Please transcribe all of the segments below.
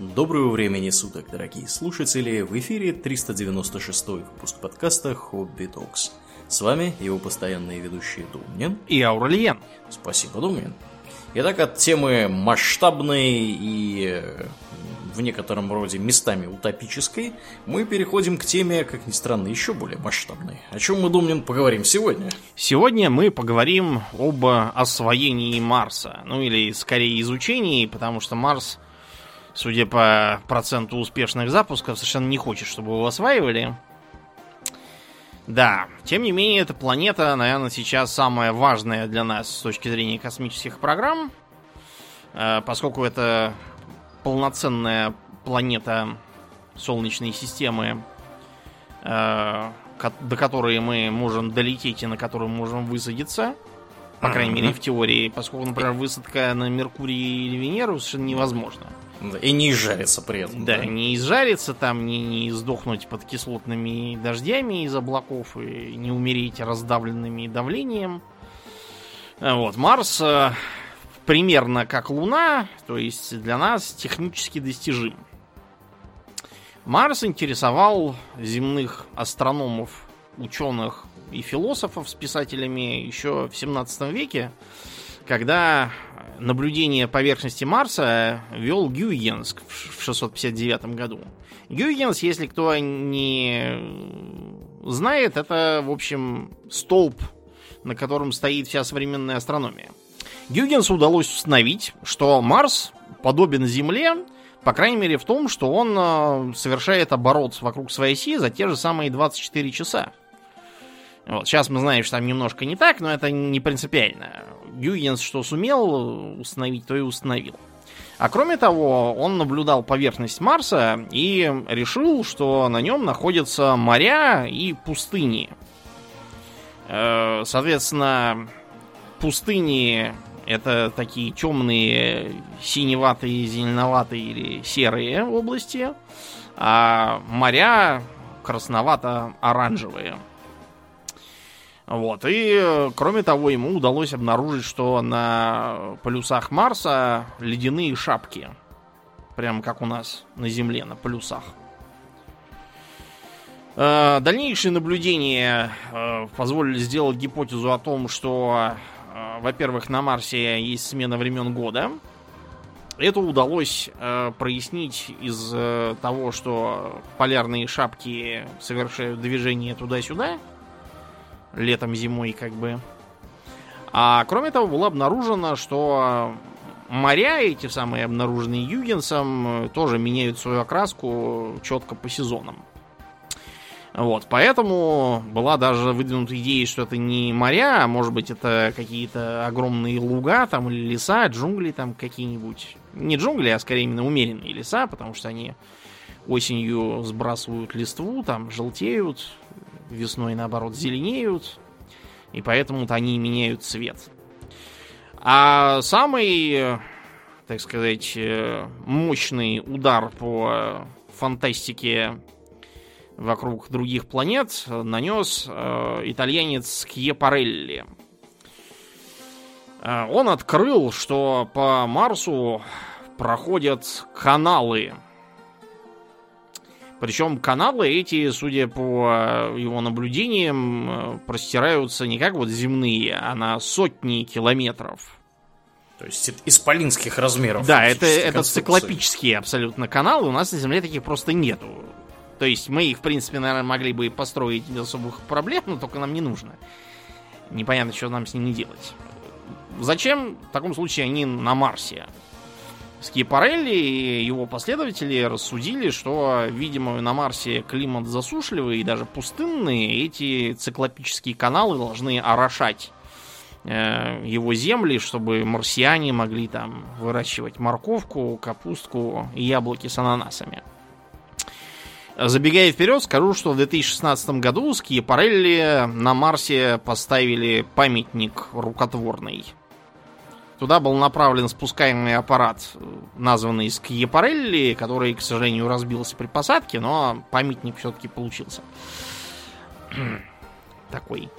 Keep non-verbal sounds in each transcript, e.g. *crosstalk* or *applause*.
Доброго времени суток, дорогие слушатели! В эфире 396 выпуск подкаста «Хобби Токс». С вами его постоянные ведущие Думнин и Аурельен. Спасибо, Думнин. Итак, от темы масштабной и э, в некотором роде местами утопической, мы переходим к теме, как ни странно, еще более масштабной. О чем мы, Думнин, поговорим сегодня? Сегодня мы поговорим об освоении Марса. Ну или, скорее, изучении, потому что Марс судя по проценту успешных запусков, совершенно не хочет, чтобы его осваивали. Да, тем не менее, эта планета, наверное, сейчас самая важная для нас с точки зрения космических программ, э, поскольку это полноценная планета Солнечной системы, э, до которой мы можем долететь и на которую можем высадиться. По крайней мере, в теории, поскольку, например, высадка на Меркурий или Венеру совершенно невозможна. И не изжариться при этом. Да, да? не изжариться там, не, не сдохнуть под кислотными дождями из облаков и не умереть раздавленными давлением. Вот, Марс э, примерно как Луна, то есть для нас технически достижим. Марс интересовал земных астрономов, ученых и философов с писателями еще в 17 веке, когда наблюдение поверхности Марса вел Гюйгенс в 659 году. Гюйгенс, если кто не знает, это, в общем, столб, на котором стоит вся современная астрономия. Гюйгенсу удалось установить, что Марс подобен Земле, по крайней мере в том, что он э, совершает оборот вокруг своей оси за те же самые 24 часа. Вот. Сейчас мы знаем, что там немножко не так, но это не принципиально. Гюйгенс что сумел установить, то и установил. А кроме того, он наблюдал поверхность Марса и решил, что на нем находятся моря и пустыни. Э, соответственно, пустыни это такие темные, синеватые, зеленоватые или серые области, а моря красновато-оранжевые. Вот. И, кроме того, ему удалось обнаружить, что на полюсах Марса ледяные шапки. Прям как у нас на Земле, на полюсах. Э, дальнейшие наблюдения э, позволили сделать гипотезу о том, что, э, во-первых, на Марсе есть смена времен года. Это удалось прояснить из того, что полярные шапки совершают движение туда-сюда летом, зимой как бы. А кроме того, было обнаружено, что моря, эти самые обнаруженные Югенсом, тоже меняют свою окраску четко по сезонам. Вот, поэтому была даже выдвинута идея, что это не моря, а может быть это какие-то огромные луга там или леса, джунгли там какие-нибудь. Не джунгли, а скорее именно умеренные леса, потому что они осенью сбрасывают листву, там желтеют, весной, наоборот, зеленеют, и поэтому-то они меняют цвет. А самый, так сказать, мощный удар по фантастике вокруг других планет нанес э, итальянец Кьепарелли. Э, он открыл, что по Марсу проходят каналы причем каналы эти, судя по его наблюдениям, э, простираются не как вот земные, а на сотни километров. То есть исполинских размеров. Да, это, это циклопические абсолютно каналы. У нас на Земле таких просто нету. То есть мы их, в принципе, наверное, могли бы построить без особых проблем, но только нам не нужно. Непонятно, что нам с ними делать. Зачем в таком случае они на Марсе? Скипарелли и его последователи рассудили, что, видимо, на Марсе климат засушливый и даже пустынный, эти циклопические каналы должны орошать э, его земли, чтобы марсиане могли там выращивать морковку, капустку и яблоки с ананасами. Забегая вперед, скажу, что в 2016 году Скиапарелли на Марсе поставили памятник рукотворный – Туда был направлен спускаемый аппарат, названный Скьепарелли, который, к сожалению, разбился при посадке, но памятник все-таки получился. *clears throat* Такой.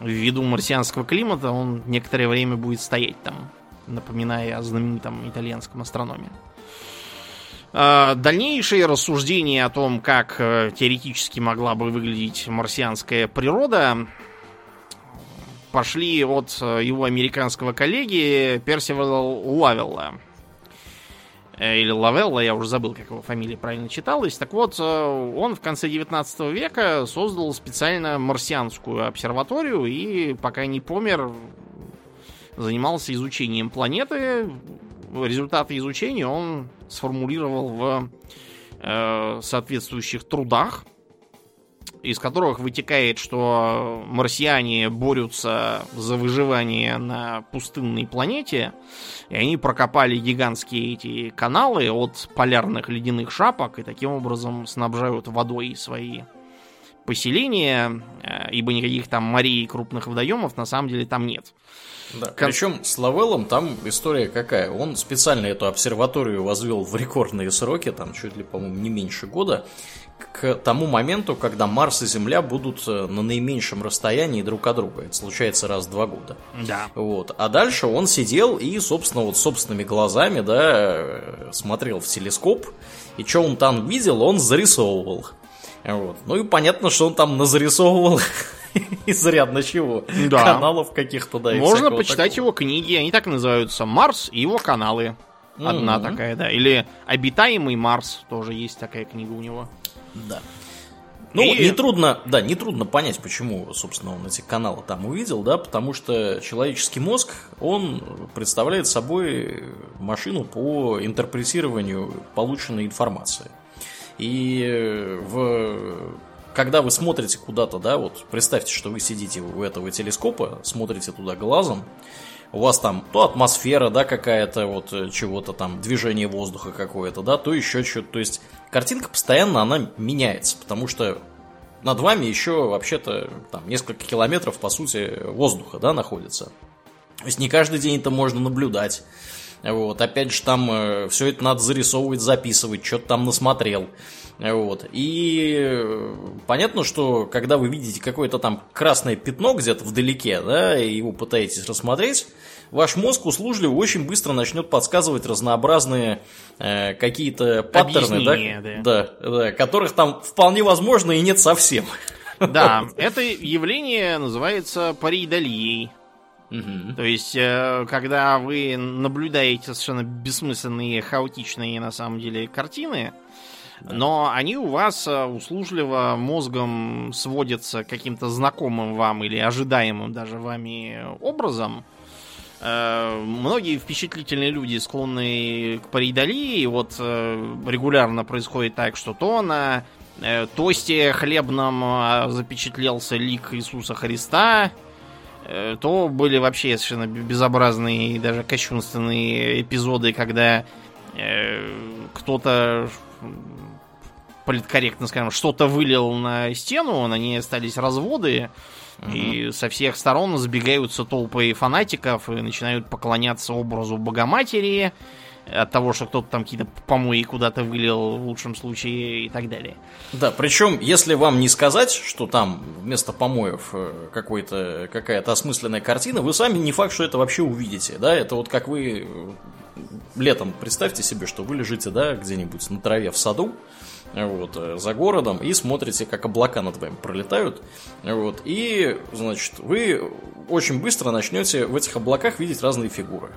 Ввиду марсианского климата он некоторое время будет стоять там, напоминая о знаменитом итальянском астрономе. Э, дальнейшие рассуждения о том, как э, теоретически могла бы выглядеть марсианская природа, пошли от э, его американского коллеги Персивала Лавелла. Или Лавелла, я уже забыл, как его фамилия правильно читалась. Так вот, он в конце 19 века создал специально марсианскую обсерваторию и, пока не помер, занимался изучением планеты. Результаты изучения он сформулировал в э, соответствующих трудах, из которых вытекает, что марсиане борются за выживание на пустынной планете, и они прокопали гигантские эти каналы от полярных ледяных шапок и таким образом снабжают водой свои поселения, э, ибо никаких там морей и крупных водоемов на самом деле там нет. Да, Кон... Причем с Лавеллом там история какая. Он специально эту обсерваторию возвел в рекордные сроки, там чуть ли, по-моему, не меньше года, к тому моменту, когда Марс и Земля будут э, на наименьшем расстоянии друг от друга. Это случается раз в два года. Да. Вот. А дальше он сидел и, собственно, вот собственными глазами, да, э, смотрел в телескоп, и что он там видел, он зарисовывал. Вот. Ну и понятно, что он там назарисовывал *laughs* изрядно чего. Да. Каналов каких-то, да. Можно почитать такого. его книги, они так называются. Марс и его каналы. Одна mm-hmm. такая, да. Или Обитаемый Марс, тоже есть такая книга у него. Да. Ну, и... нетрудно, да, нетрудно понять, почему, собственно, он эти каналы там увидел, да, потому что человеческий мозг, он представляет собой машину по интерпретированию полученной информации. И в когда вы смотрите куда-то, да, вот представьте, что вы сидите у этого телескопа, смотрите туда глазом, у вас там то атмосфера, да, какая-то вот э, чего-то там, движение воздуха какое-то, да, то еще что-то. То есть картинка постоянно, она меняется, потому что над вами еще вообще-то там несколько километров, по сути, воздуха, да, находится. То есть не каждый день это можно наблюдать. Вот, опять же, там э, все это надо зарисовывать, записывать, что-то там насмотрел. Вот. И э, понятно, что когда вы видите какое-то там красное пятно где-то вдалеке, да, и его пытаетесь рассмотреть, ваш мозг услужливо очень быстро начнет подсказывать разнообразные э, какие-то паттерны, да, да. Да, да, которых там вполне возможно и нет совсем. Да, *laughs* это явление называется паридолией. Угу. То есть, э, когда вы наблюдаете совершенно бессмысленные, хаотичные на самом деле картины, но они у вас э, услужливо мозгом сводятся к каким-то знакомым вам или ожидаемым даже вами образом. Э, многие впечатлительные люди склонны к паридолии. Вот э, регулярно происходит так, что то на тосте хлебном запечатлелся лик Иисуса Христа, то были вообще совершенно безобразные и даже кощунственные эпизоды, когда кто-то политкорректно скажем, что-то вылил на стену, на ней остались разводы, угу. и со всех сторон сбегаются толпы фанатиков и начинают поклоняться образу Богоматери от того, что кто-то там какие-то помои куда-то вылил в лучшем случае и так далее. Да, причем, если вам не сказать, что там вместо помоев э, какой-то, какая-то осмысленная картина, вы сами не факт, что это вообще увидите, да, это вот как вы э, летом представьте себе, что вы лежите, да, где-нибудь на траве в саду, вот, э, за городом и смотрите, как облака над вами пролетают. Вот, и, значит, вы очень быстро начнете в этих облаках видеть разные фигуры.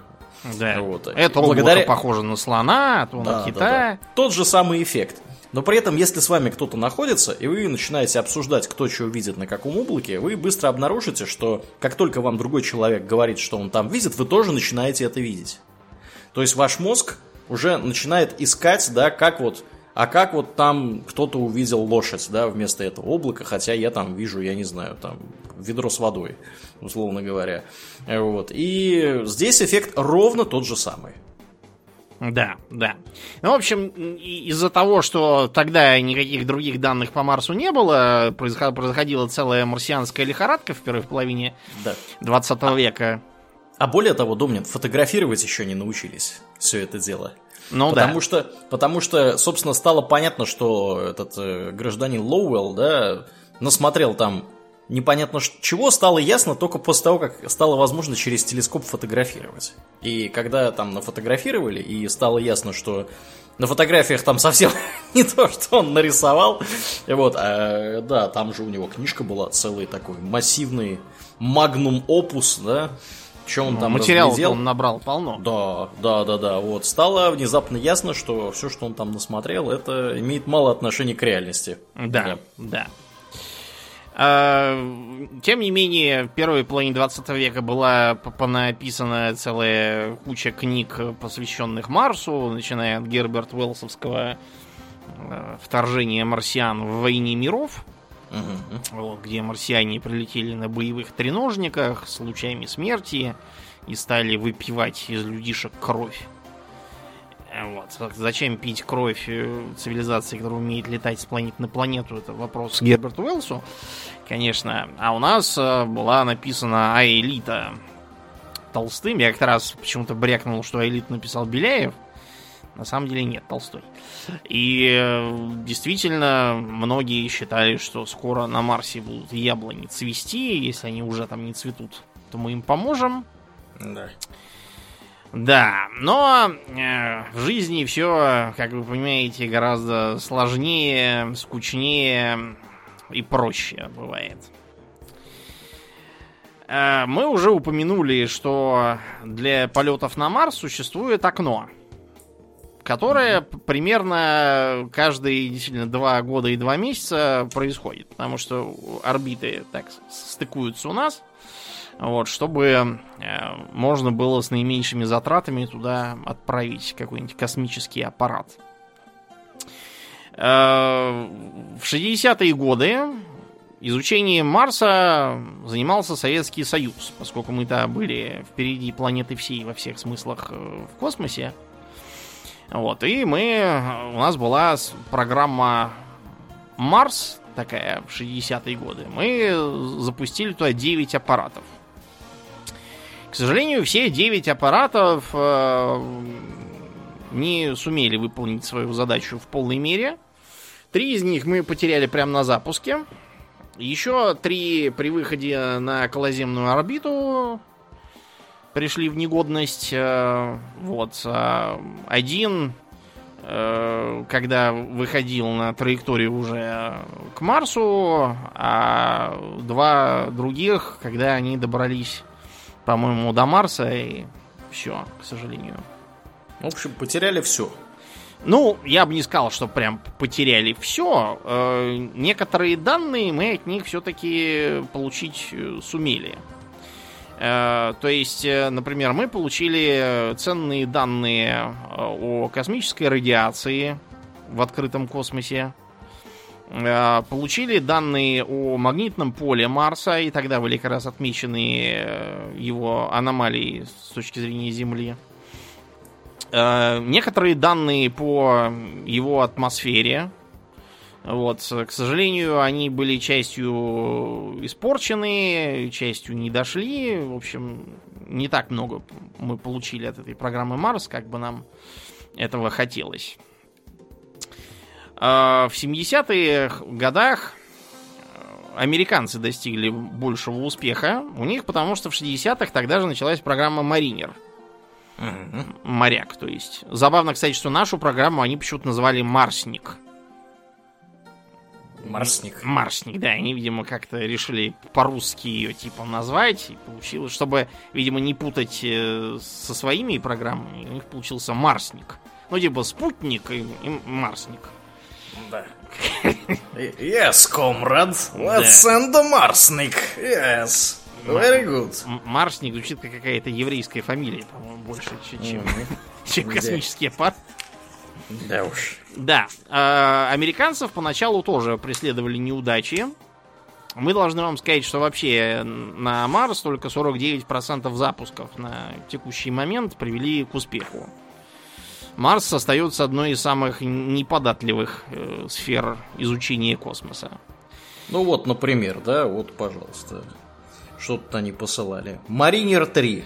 Да. Вот. Это благодаря... похоже на слона, а то да, на кита. Да, да. Тот же самый эффект. Но при этом, если с вами кто-то находится, и вы начинаете обсуждать, кто что видит на каком облаке, вы быстро обнаружите, что как только вам другой человек говорит, что он там видит, вы тоже начинаете это видеть. То есть ваш мозг уже начинает искать, да, как вот а как вот там кто-то увидел лошадь, да, вместо этого облака, хотя я там вижу, я не знаю, там ведро с водой, условно говоря. Вот. И здесь эффект ровно тот же самый. Да, да. Ну, в общем, из-за того, что тогда никаких других данных по Марсу не было, происходила целая марсианская лихорадка в первой половине да. 20 а, века. А более того, Домнин, фотографировать еще не научились все это дело. Ну потому да. Что, потому что, собственно, стало понятно, что этот э, гражданин Лоуэлл, да, насмотрел там непонятно чего стало ясно только после того, как стало возможно через телескоп фотографировать. И когда там нафотографировали, и стало ясно, что на фотографиях там совсем *laughs* не то, что он нарисовал. Вот, а, да, там же у него книжка была целый такой массивный магнум опус, да, что он ну, там материал он набрал полно. Да, да, да, да. Вот стало внезапно ясно, что все, что он там насмотрел, это имеет мало отношения к реальности. Да, да. да. А, тем не менее, в первой половине 20 века была написана целая куча книг, посвященных Марсу, начиная от Герберт Уэллсовского э, вторжения марсиан в войне миров, угу. вот, где марсиане прилетели на боевых треножниках с лучами смерти и стали выпивать из людишек кровь. Вот. Зачем пить кровь э, цивилизации, которая умеет летать с планеты на планету, это вопрос к Герберту Уэллсу, конечно. А у нас э, была написана Аэлита Толстым. Я как-то раз почему-то брякнул, что Аэлит написал Беляев. На самом деле нет, Толстой. И э, действительно, многие считали, что скоро на Марсе будут яблони цвести. Если они уже там не цветут, то мы им поможем. Да. Да, но э, в жизни все, как вы понимаете, гораздо сложнее, скучнее и проще бывает. Э, мы уже упомянули, что для полетов на Марс существует окно, которое примерно каждые действительно два года и два месяца происходит, потому что орбиты так стыкуются у нас – вот, чтобы э, можно было с наименьшими затратами туда отправить какой-нибудь космический аппарат. Э, в 60-е годы изучением Марса занимался Советский Союз, поскольку мы-то были впереди планеты всей во всех смыслах э, в космосе. Вот, и мы, у нас была программа Марс, такая, в 60-е годы. Мы запустили туда 9 аппаратов. К сожалению, все 9 аппаратов э, не сумели выполнить свою задачу в полной мере. Три из них мы потеряли прямо на запуске. Еще три при выходе на околоземную орбиту пришли в негодность. Э, вот. А один, э, когда выходил на траекторию уже к Марсу, а два других, когда они добрались по-моему, до Марса, и все, к сожалению. В общем, потеряли все. Ну, я бы не сказал, что прям потеряли все. Э, некоторые данные мы от них все-таки получить э, сумели. Э, то есть, например, мы получили ценные данные о космической радиации в открытом космосе. Э, получили данные о магнитном поле Марса, и тогда были как раз отмечены э, его аномалии с точки зрения Земли. Э, некоторые данные по его атмосфере. Вот, к сожалению, они были частью испорчены, частью не дошли. В общем, не так много мы получили от этой программы Марс, как бы нам этого хотелось. А, в 70-х годах э, американцы достигли большего успеха. У них потому что в 60-х тогда же началась программа Маринер. Моряк, то есть. Забавно, кстати, что нашу программу они почему-то называли Марсник. Марсник. Марсник, да. Они, видимо, как-то решили по-русски ее типа назвать. И получилось, чтобы, видимо, не путать э, со своими программами. У них получился Марсник. Ну, типа спутник и, и Марсник. Да. Yes, comrade. Let's send the Marsnik. Yes. Very good. Марсник звучит как какая-то еврейская фамилия, по-моему, больше, чем, чем космический аппарат. Да уж. Да. А, американцев поначалу тоже преследовали неудачи. Мы должны вам сказать, что вообще на Марс только 49% запусков на текущий момент привели к успеху. Марс остается одной из самых неподатливых э, сфер изучения космоса. Ну вот, например, да, вот, пожалуйста, что-то они посылали. Маринер 3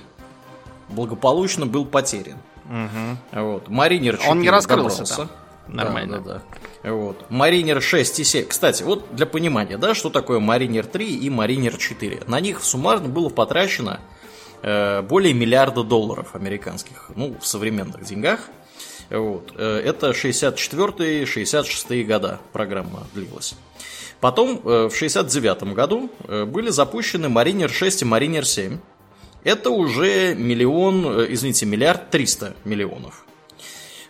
благополучно был потерян. Угу. Вот. Маринер 4 Он не раскрылся добрался. там. Нормально. Да, да, да. Вот. Маринер 6 и 7. Кстати, вот для понимания, да, что такое Маринер 3 и Маринер 4. На них суммарно было потрачено э, более миллиарда долларов американских, ну, в современных деньгах. Вот. Э, это 64-66 года программа длилась. Потом э, в 69 году э, были запущены Маринер 6 и Маринер 7. Это уже миллион, э, извините, миллиард триста миллионов.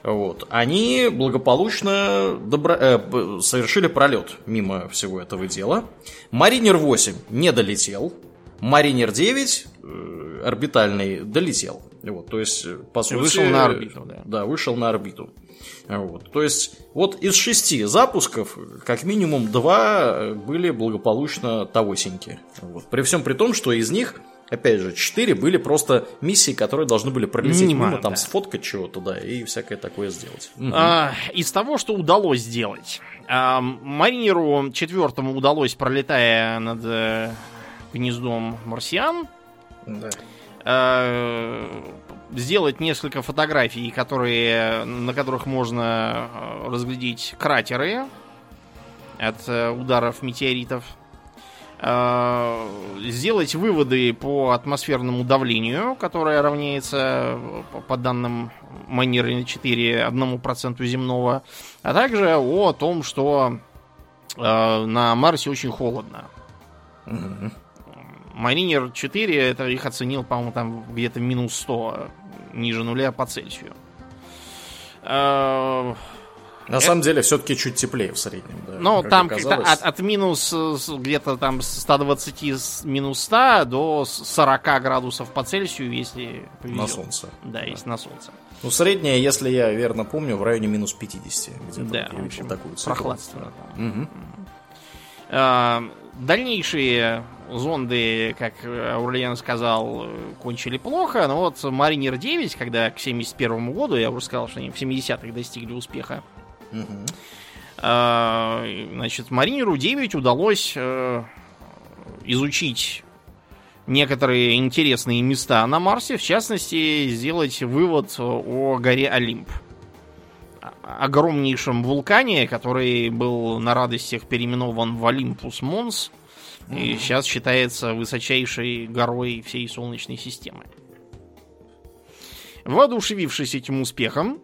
Вот. Они благополучно добро... э, совершили пролет мимо всего этого дела. Маринер 8 не долетел. Маринер 9 э, орбитальный долетел. Вот, то есть, по сути... Вышел на орбиту, да. Да, вышел на орбиту. Вот. То есть, вот из шести запусков, как минимум два были благополучно тогосенькие. Вот. При всем при том, что из них Опять же, четыре были просто миссии, которые должны были пролететь мимо, мимо там да. сфоткать чего-то, да, и всякое такое сделать. А, из того, что удалось сделать, а, Маринеру четвертому удалось, пролетая над э, гнездом марсиан, да. а, сделать несколько фотографий, которые, на которых можно э, разглядеть кратеры от э, ударов метеоритов. Э, сделать выводы по атмосферному давлению, которое равняется, по данным Маниры 4, 1% земного, а также о том, что э, на Марсе очень холодно. Mm-hmm. Маринер 4, это их оценил, по-моему, там где-то минус 100, ниже нуля по Цельсию. Э, на это... самом деле, все-таки чуть теплее в среднем. Да, ну, там от, от минус где-то там 120 минус 100 до 40 градусов по Цельсию, если повезет. На солнце. Да, да, если на солнце. Ну, средняя, если я верно помню, в районе минус 50. Да, в общем, такую прохладственно. Угу. А, дальнейшие зонды, как Аурлиен сказал, кончили плохо, но вот Маринер 9, когда к 71 году, я уже сказал, что они в 70-х достигли успеха, а, значит, Маринеру 9 удалось э, изучить некоторые интересные места на Марсе, в частности, сделать вывод о горе Олимп. Огромнейшем вулкане, который был на радостях переименован в Олимпус Монс и сейчас считается высочайшей горой всей Солнечной системы. Воодушевившись этим успехом,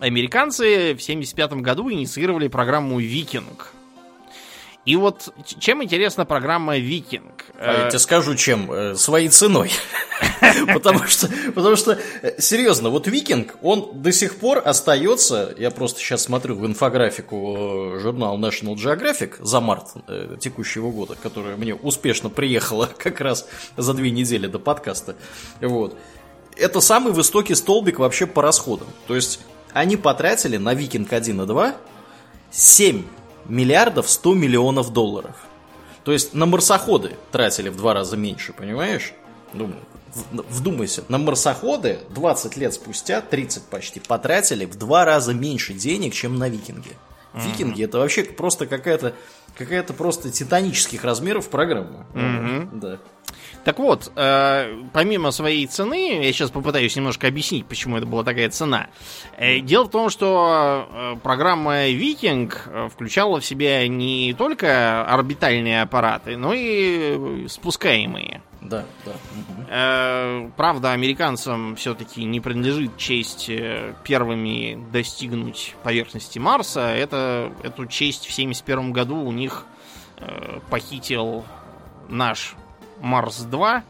американцы в 1975 году инициировали программу «Викинг». И вот чем интересна программа «Викинг»? А я тебе скажу, чем. Э, своей ценой. *laughs* потому, что, потому что, э, серьезно, вот «Викинг», он до сих пор остается, я просто сейчас смотрю в инфографику э, журнала National Geographic за март текущего года, которая мне успешно приехала *laughs* как раз за две недели до подкаста. Вот. Это самый высокий столбик вообще по расходам. То есть они потратили на Викинг 1 и 2 7 миллиардов 100 миллионов долларов. То есть на марсоходы тратили в два раза меньше, понимаешь? Думаю, вдумайся, на марсоходы 20 лет спустя, 30 почти, потратили в два раза меньше денег, чем на викинги. Викинги это вообще просто какая-то какая-то просто титанических размеров программа. Mm-hmm. Да. Так вот, э, помимо своей цены, я сейчас попытаюсь немножко объяснить, почему это была такая цена. Э, дело в том, что э, программа Викинг э, включала в себя не только орбитальные аппараты, но и спускаемые. Да, да. Э, правда, американцам все-таки не принадлежит честь э, первыми достигнуть поверхности Марса. Это, эту честь в 1971 году у них э, похитил наш Марс-2,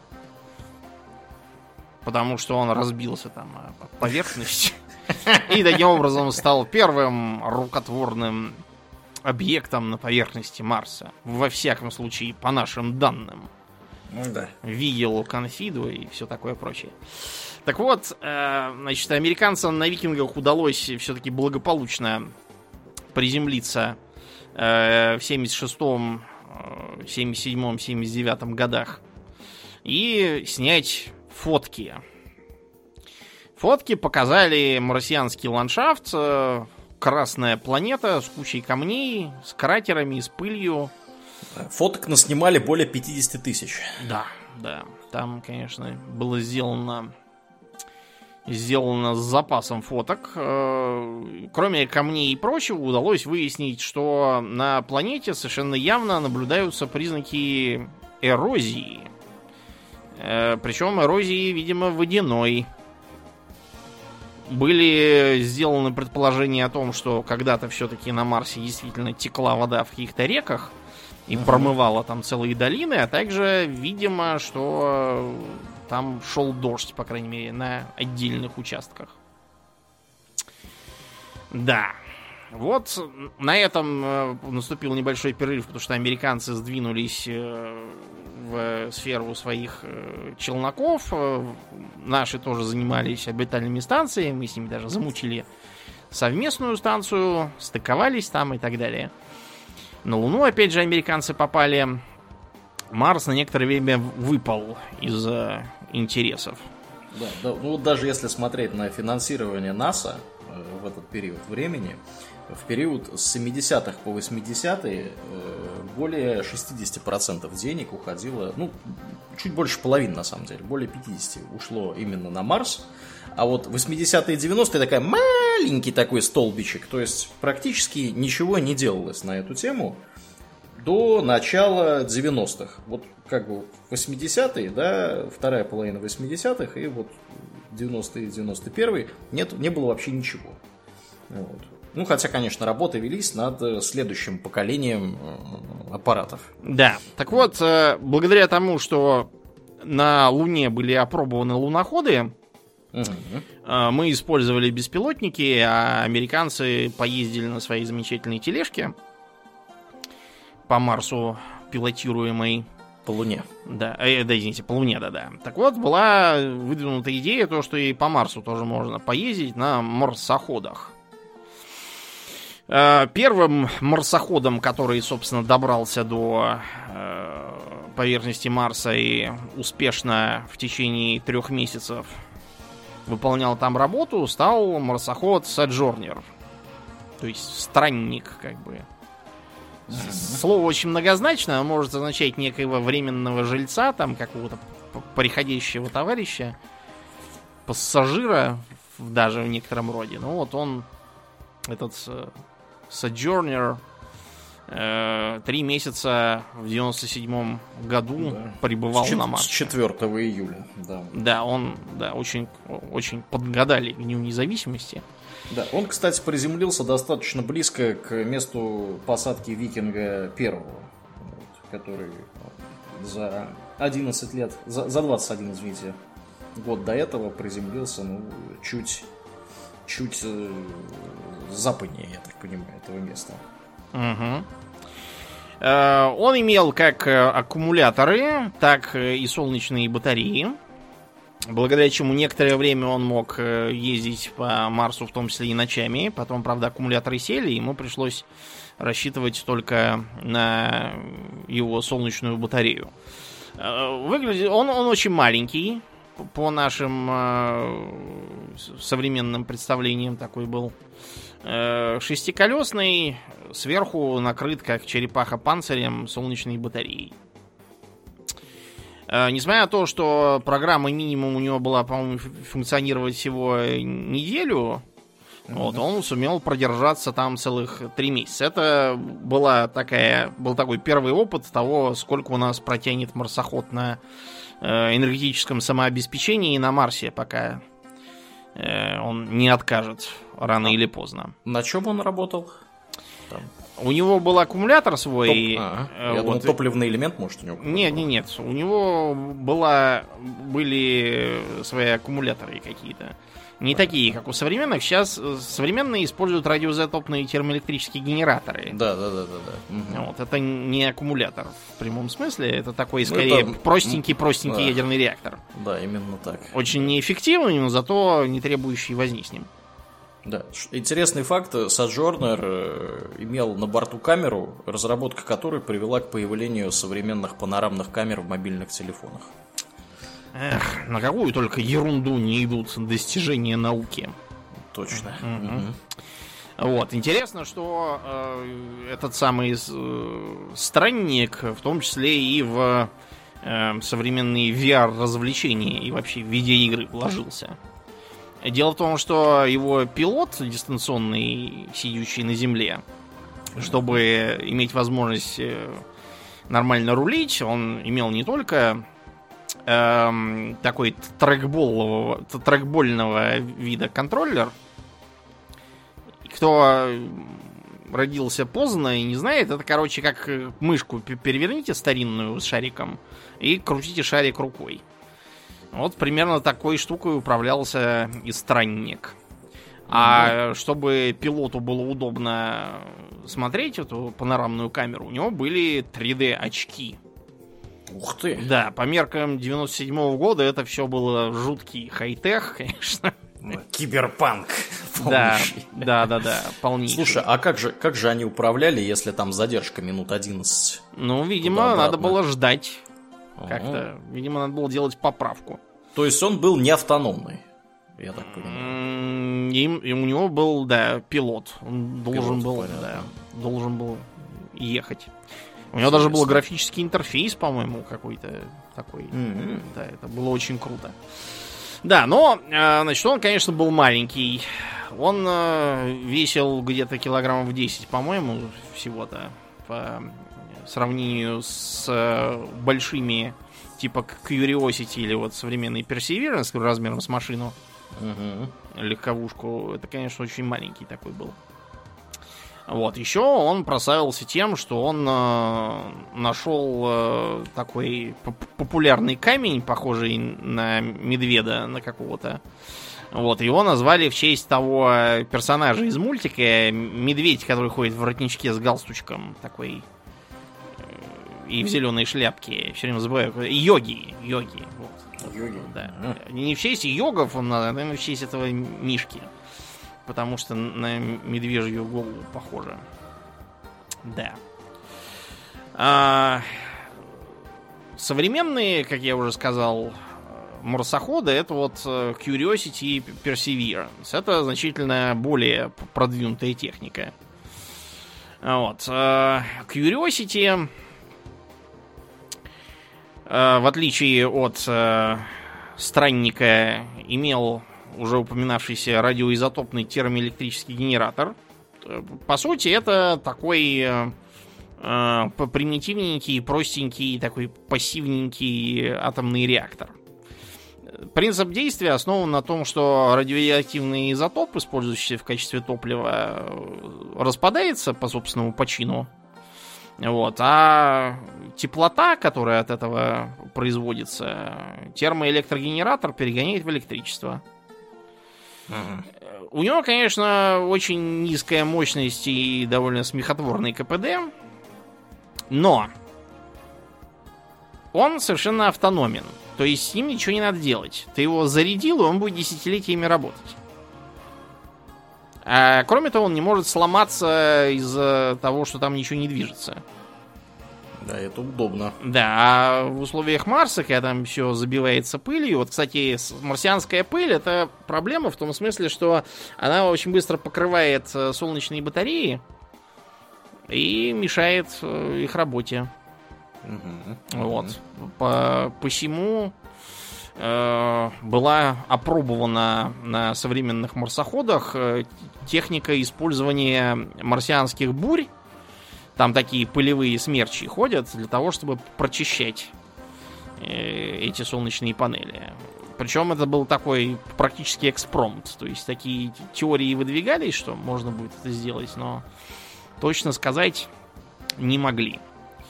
потому что он разбился там поверхность. *laughs* И таким образом стал первым рукотворным объектом на поверхности Марса. Во всяком случае, по нашим данным. Ну да. Видел конфиду и все такое прочее. Так вот, э, значит, американцам на викингах удалось все-таки благополучно приземлиться э, в 76-м 77-79 годах и снять фотки. Фотки показали марсианский ландшафт, э, красная планета с кучей камней, с кратерами, с пылью. Фоток наснимали более 50 тысяч. Да, да. Там, конечно, было сделано сделано с запасом фоток. Э, кроме камней и прочего, удалось выяснить, что на планете совершенно явно наблюдаются признаки эрозии. Э, Причем эрозии, видимо, водяной. Были сделаны предположения о том, что когда-то все-таки на Марсе действительно текла вода в каких-то реках и Мгм. промывала там целые долины, а также, видимо, что там шел дождь, по крайней мере, на отдельных участках. Да. Вот на этом э, наступил небольшой перерыв, потому что американцы сдвинулись э, в сферу своих э, челноков. Э, Наши тоже занимались орбитальными станциями, мы с ними даже замутили совместную станцию, стыковались там и так далее. На Луну, опять же, американцы попали. Марс на некоторое время выпал из э, интересов. Да, да, ну вот даже если смотреть на финансирование НАСА э, в этот период времени, в период с 70-х по 80-е э, более 60% денег уходило, ну, чуть больше половины на самом деле, более 50 ушло именно на Марс, а вот 80-е и 90-е такая маленький такой столбичек, то есть практически ничего не делалось на эту тему до начала 90-х. Вот как бы 80-е, да, вторая половина 80-х и вот 90-е, 91-е нет, не было вообще ничего. Вот. Ну, хотя, конечно, работы велись над э, следующим поколением э, аппаратов. Да. Так вот, э, благодаря тому, что на Луне были опробованы луноходы, Э, мы использовали беспилотники, а американцы поездили на своей замечательной тележке по Марсу пилотируемой. По Луне. Да, э, да, извините, по Луне, да-да. Так вот, была выдвинута идея, то, что и по Марсу тоже можно поездить на марсоходах. Э, Первым марсоходом, который, собственно, добрался до э, поверхности Марса и успешно в течение трех месяцев выполнял там работу, стал марсоход Соджорнер. То есть странник, как бы. Слово очень многозначно, может означать некоего временного жильца, там какого-то приходящего товарища, пассажира даже в некотором роде. Ну вот он, этот Sojourner, э, три месяца в 97-м году Да. пребывал с, на с Марсе. 4 июля, да. Да, он, да, очень, очень подгадали к Дню независимости. Да, он, кстати, приземлился достаточно близко к месту посадки Викинга первого, который за 11 лет, за, за 21, извините, год до этого приземлился, ну, чуть, чуть э, западнее, я так понимаю, этого места. Мгм. Э, Он имел как э, аккумуляторы, так э, и солнечные батареи. Благодаря чему некоторое время он мог ездить по Марсу, в том числе и ночами. Потом, правда, аккумуляторы сели, ему пришлось рассчитывать только на его солнечную батарею. Выглядит он, он очень маленький, по нашим современным представлениям такой был. Шестиколесный, сверху накрыт, как черепаха панцирем, солнечной батареей. Э, Несмотря на то, что программа минимум у него была, по-моему, функционировать всего неделю, вот, он сумел продержаться там целых три месяца. Это была такая, был такой первый опыт того, сколько у нас протянет марсоход на э, энергетическом самообеспечении на Марсе, пока э, он не откажет рано или поздно. На чем он работал? Там, У него был аккумулятор свой. топ- ага. э, Я думал, вот, топливный элемент, может, у него? Нет, нет, нет. У него была, были свои аккумуляторы какие-то. Не такие, как у современных. Сейчас э, современные используют радиоизотопные термоэлектрические генераторы. Да, да, да, да, да. Мгм. Вот, это не аккумулятор в прямом смысле. Это такой, Ну, скорее, это, простенький-простенький да. ядерный реактор. Да, именно так. Очень неэффективный, но зато не требующий возни с ним. Да. Интересный факт. Sojourner э, имел на борту камеру, разработка которой привела к появлению современных панорамных камер в мобильных телефонах. Эх, на какую только ерунду не идут достижения науки. Точно. Мгм. Вот. Интересно, что э, этот самый э, странник, в том числе и в э, современные VR-развлечения и вообще в видеоигры вложился. Дело в том, что его пилот дистанционный, сидящий на земле, чтобы иметь возможность э, нормально рулить, он имел не только эм, такой трекболового, трекбольного вида контроллер. Кто родился поздно и не знает, это, короче, как мышку переверните старинную с шариком и крутите шарик рукой. Вот примерно такой штукой управлялся и странник. А чтобы пилоту было удобно смотреть эту панорамную камеру, у него были 3D очки. Ух ты! Да, по меркам 97 -го года это все было жуткий хай-тех, *laughs* конечно. Киберпанк. Да, да, да, да, полнейший. Слушай, а как же, как же они управляли, если там задержка минут 11? Ну, видимо, надо было ждать. Как-то, видимо, надо было делать поправку. То есть он был не автономный, я так понимаю. И, и у него был, да, пилот. Он должен пилот, был, понятно. да, должен был ехать. У него даже был графический интерфейс, по-моему, какой-то такой. Mm-hmm. Да, это было очень круто. Да, но, э, значит, он, конечно, был маленький. Он э, весил где-то килограммов 10, по-моему, всего-то. По сравнению с э, большими типа Curiosity или вот современный Perseverance размером с машину. Угу. Легковушку. Это, конечно, очень маленький такой был. Вот, еще он прославился тем, что он э, нашел э, такой популярный камень, похожий на медведа, на какого-то. Вот, его назвали в честь того персонажа из мультика, медведь, который ходит в воротничке с галстучком, такой и в зеленой шляпке. Все время забываю. Йоги. Йоги. Вот. Йоги. Да. Не в честь йогов он надо, а в честь этого мишки. Потому что на медвежью голову похоже. Да. А, современные, как я уже сказал, марсоходы это вот э, Curiosity и Perseverance. Это значительно более продвинутая техника. Вот. Э, Curiosity в отличие от э, странника, имел уже упоминавшийся радиоизотопный термоэлектрический генератор. Э, по сути, это такой э, примитивненький, простенький, такой пассивненький атомный реактор. Принцип действия основан на том, что радиоактивный изотоп, использующийся в качестве топлива, распадается по собственному почину вот. А теплота, которая от этого производится, термоэлектрогенератор перегоняет в электричество. У него, конечно, очень низкая мощность и довольно смехотворный КПД, но он совершенно автономен. То есть с ним ничего не надо делать. Ты его зарядил, и он будет десятилетиями работать. А, кроме того, он не может сломаться из-за того, что там ничего не движется. Да, это удобно. Да, а в условиях Марса, когда там все забивается пылью, вот, кстати, марсианская пыль это проблема в том смысле, что она очень быстро покрывает э, солнечные батареи и мешает э, их работе. Угу. Вот. По, посему была опробована на современных марсоходах э, техника использования марсианских бурь. Там такие пылевые смерчи ходят для того, чтобы прочищать э, эти солнечные панели. Причем это был такой практически экспромт. То есть такие теории выдвигались, что можно будет это сделать, но точно сказать не могли.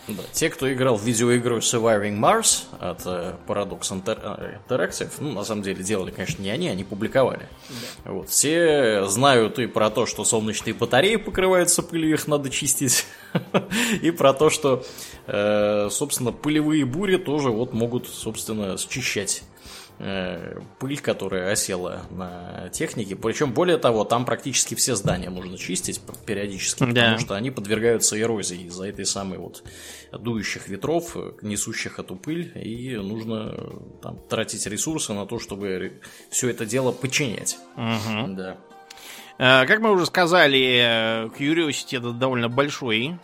Да, те, кто играл в видеоигру Surviving Mars от э, Paradox Inter- Interactive, ну, на самом деле, делали, конечно, не они, они публиковали. Да. Вот, все знают и про то, что солнечные батареи покрываются пылью, их надо чистить, *laughs* и про то, что, э, собственно, пылевые бури тоже вот могут, собственно, счищать Э, пыль, которая осела на технике. Причем, более того, там практически все здания нужно чистить периодически, да. потому что они подвергаются эрозии из-за этой самой вот дующих ветров, несущих эту пыль, и нужно там, тратить ресурсы на то, чтобы все это дело починять. Угу. Да. Э, как мы уже сказали, Curiosity это довольно большой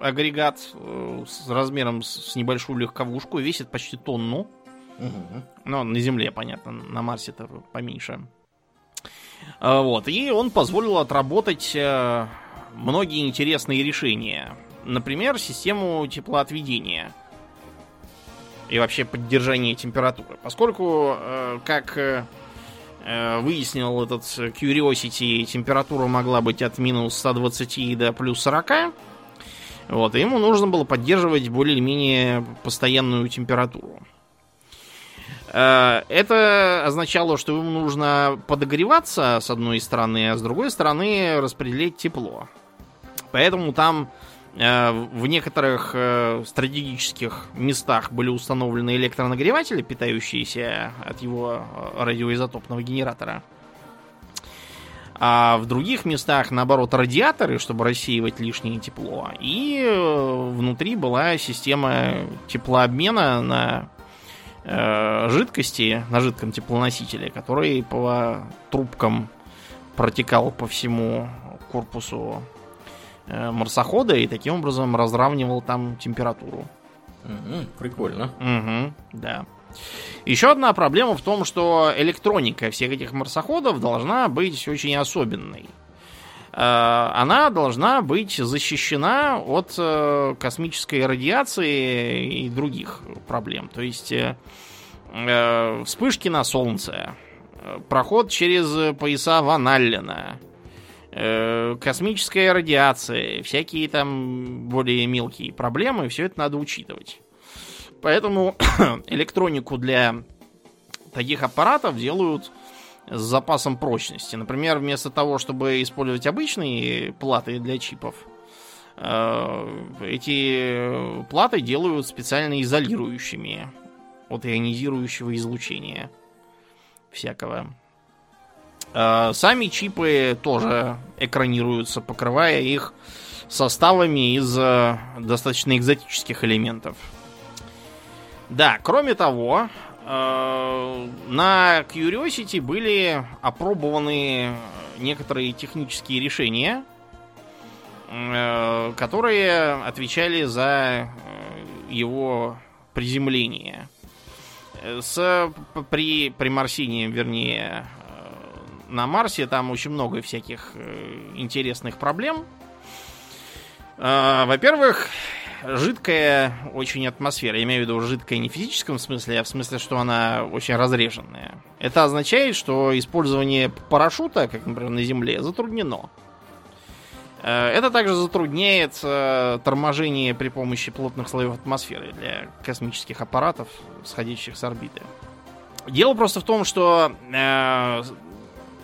агрегат э, с размером с небольшую легковушку, весит почти тонну. Угу. Ну, на Земле, понятно, на Марсе это поменьше. А, вот, и он позволил отработать э, многие интересные решения. Например, систему теплоотведения и вообще поддержание температуры. Поскольку, э, как э, выяснил этот Curiosity, температура могла быть от минус 120 до плюс 40, вот, и ему нужно было поддерживать более-менее постоянную температуру. Э, это означало, что ему нужно подогреваться с одной стороны, а с другой стороны распределять тепло. Поэтому там э, в некоторых э, стратегических местах были установлены электронагреватели, питающиеся от его радиоизотопного генератора. А в других местах, наоборот, радиаторы, чтобы рассеивать лишнее тепло. И внутри была система теплообмена на э, жидкости на жидком теплоносителе, который по трубкам протекал по всему корпусу э, марсохода и таким образом разравнивал там температуру. Угу, прикольно. Угу, да. Еще одна проблема в том, что электроника всех этих марсоходов должна быть очень особенной. Э, она должна быть защищена от э, космической радиации и других проблем. То есть э, вспышки на Солнце, проход через пояса Ван Аллена, космическая радиация, всякие там более мелкие проблемы, все это надо учитывать. Поэтому *clears throat* электронику для таких аппаратов делают с запасом прочности. Например, вместо того, чтобы использовать обычные платы для чипов, э, эти платы делают специально изолирующими от ионизирующего излучения всякого. Э, сами чипы тоже экранируются, покрывая их составами из э, достаточно экзотических элементов. Да, кроме того, на Curiosity были опробованы некоторые технические решения, э, которые отвечали за э, его приземление. С, при, при Марсине, вернее, на Марсе там очень много всяких интересных проблем. Во-первых, жидкая очень атмосфера. Я имею в виду жидкая не в физическом смысле, а в смысле, что она очень разреженная. Это означает, что использование парашюта, как, например, на Земле, затруднено. Э, это также затрудняет торможение при помощи плотных слоев атмосферы для космических аппаратов, сходящих с орбиты. Дело просто в том, что э,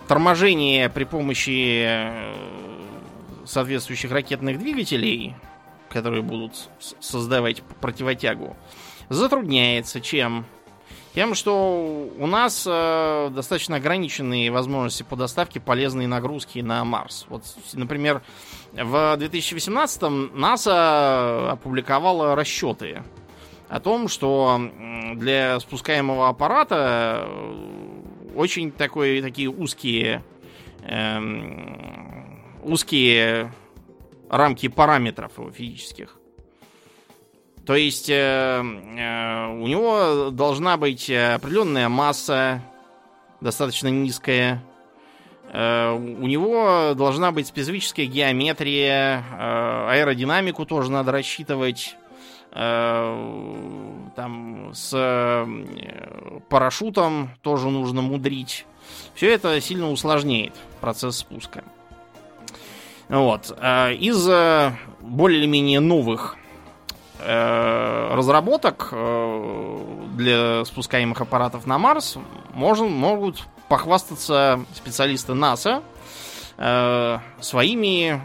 торможение при помощи э, соответствующих ракетных двигателей которые будут создавать противотягу, затрудняется чем? Тем, что у нас э, достаточно ограниченные возможности по доставке полезной нагрузки на Марс. Вот, например, в 2018-м НАСА опубликовала расчеты о том, что для спускаемого аппарата э, очень такой, такие узкие, эм, узкие рамки параметров его физических. То есть э, э, у него должна быть определенная масса, достаточно низкая. Э, у него должна быть специфическая геометрия, э, аэродинамику тоже надо рассчитывать. Э, там с э, парашютом тоже нужно мудрить. Все это сильно усложняет процесс спуска. Вот. А из э, более-менее новых э, разработок э, для спускаемых аппаратов на Марс можно, могут похвастаться специалисты НАСА своими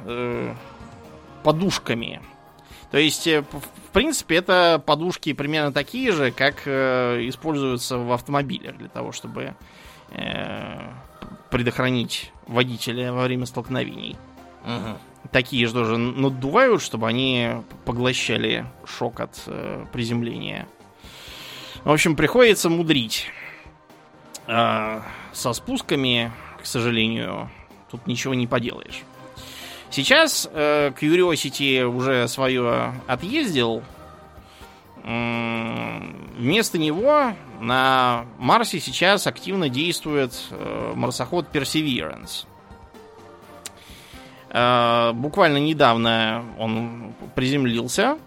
подушками. То есть, в принципе, это подушки примерно такие же, как используются в автомобилях для того, чтобы предохранить водителя во время столкновений. Угу. Такие же тоже надувают, чтобы они поглощали шок от э, приземления. В общем, приходится мудрить. Э, со спусками, к сожалению, тут ничего не поделаешь. Сейчас э, Curiosity уже свое отъездил. Вместо него на Марсе сейчас активно действует э, марсоход Perseverance. Э, буквально недавно он приземлился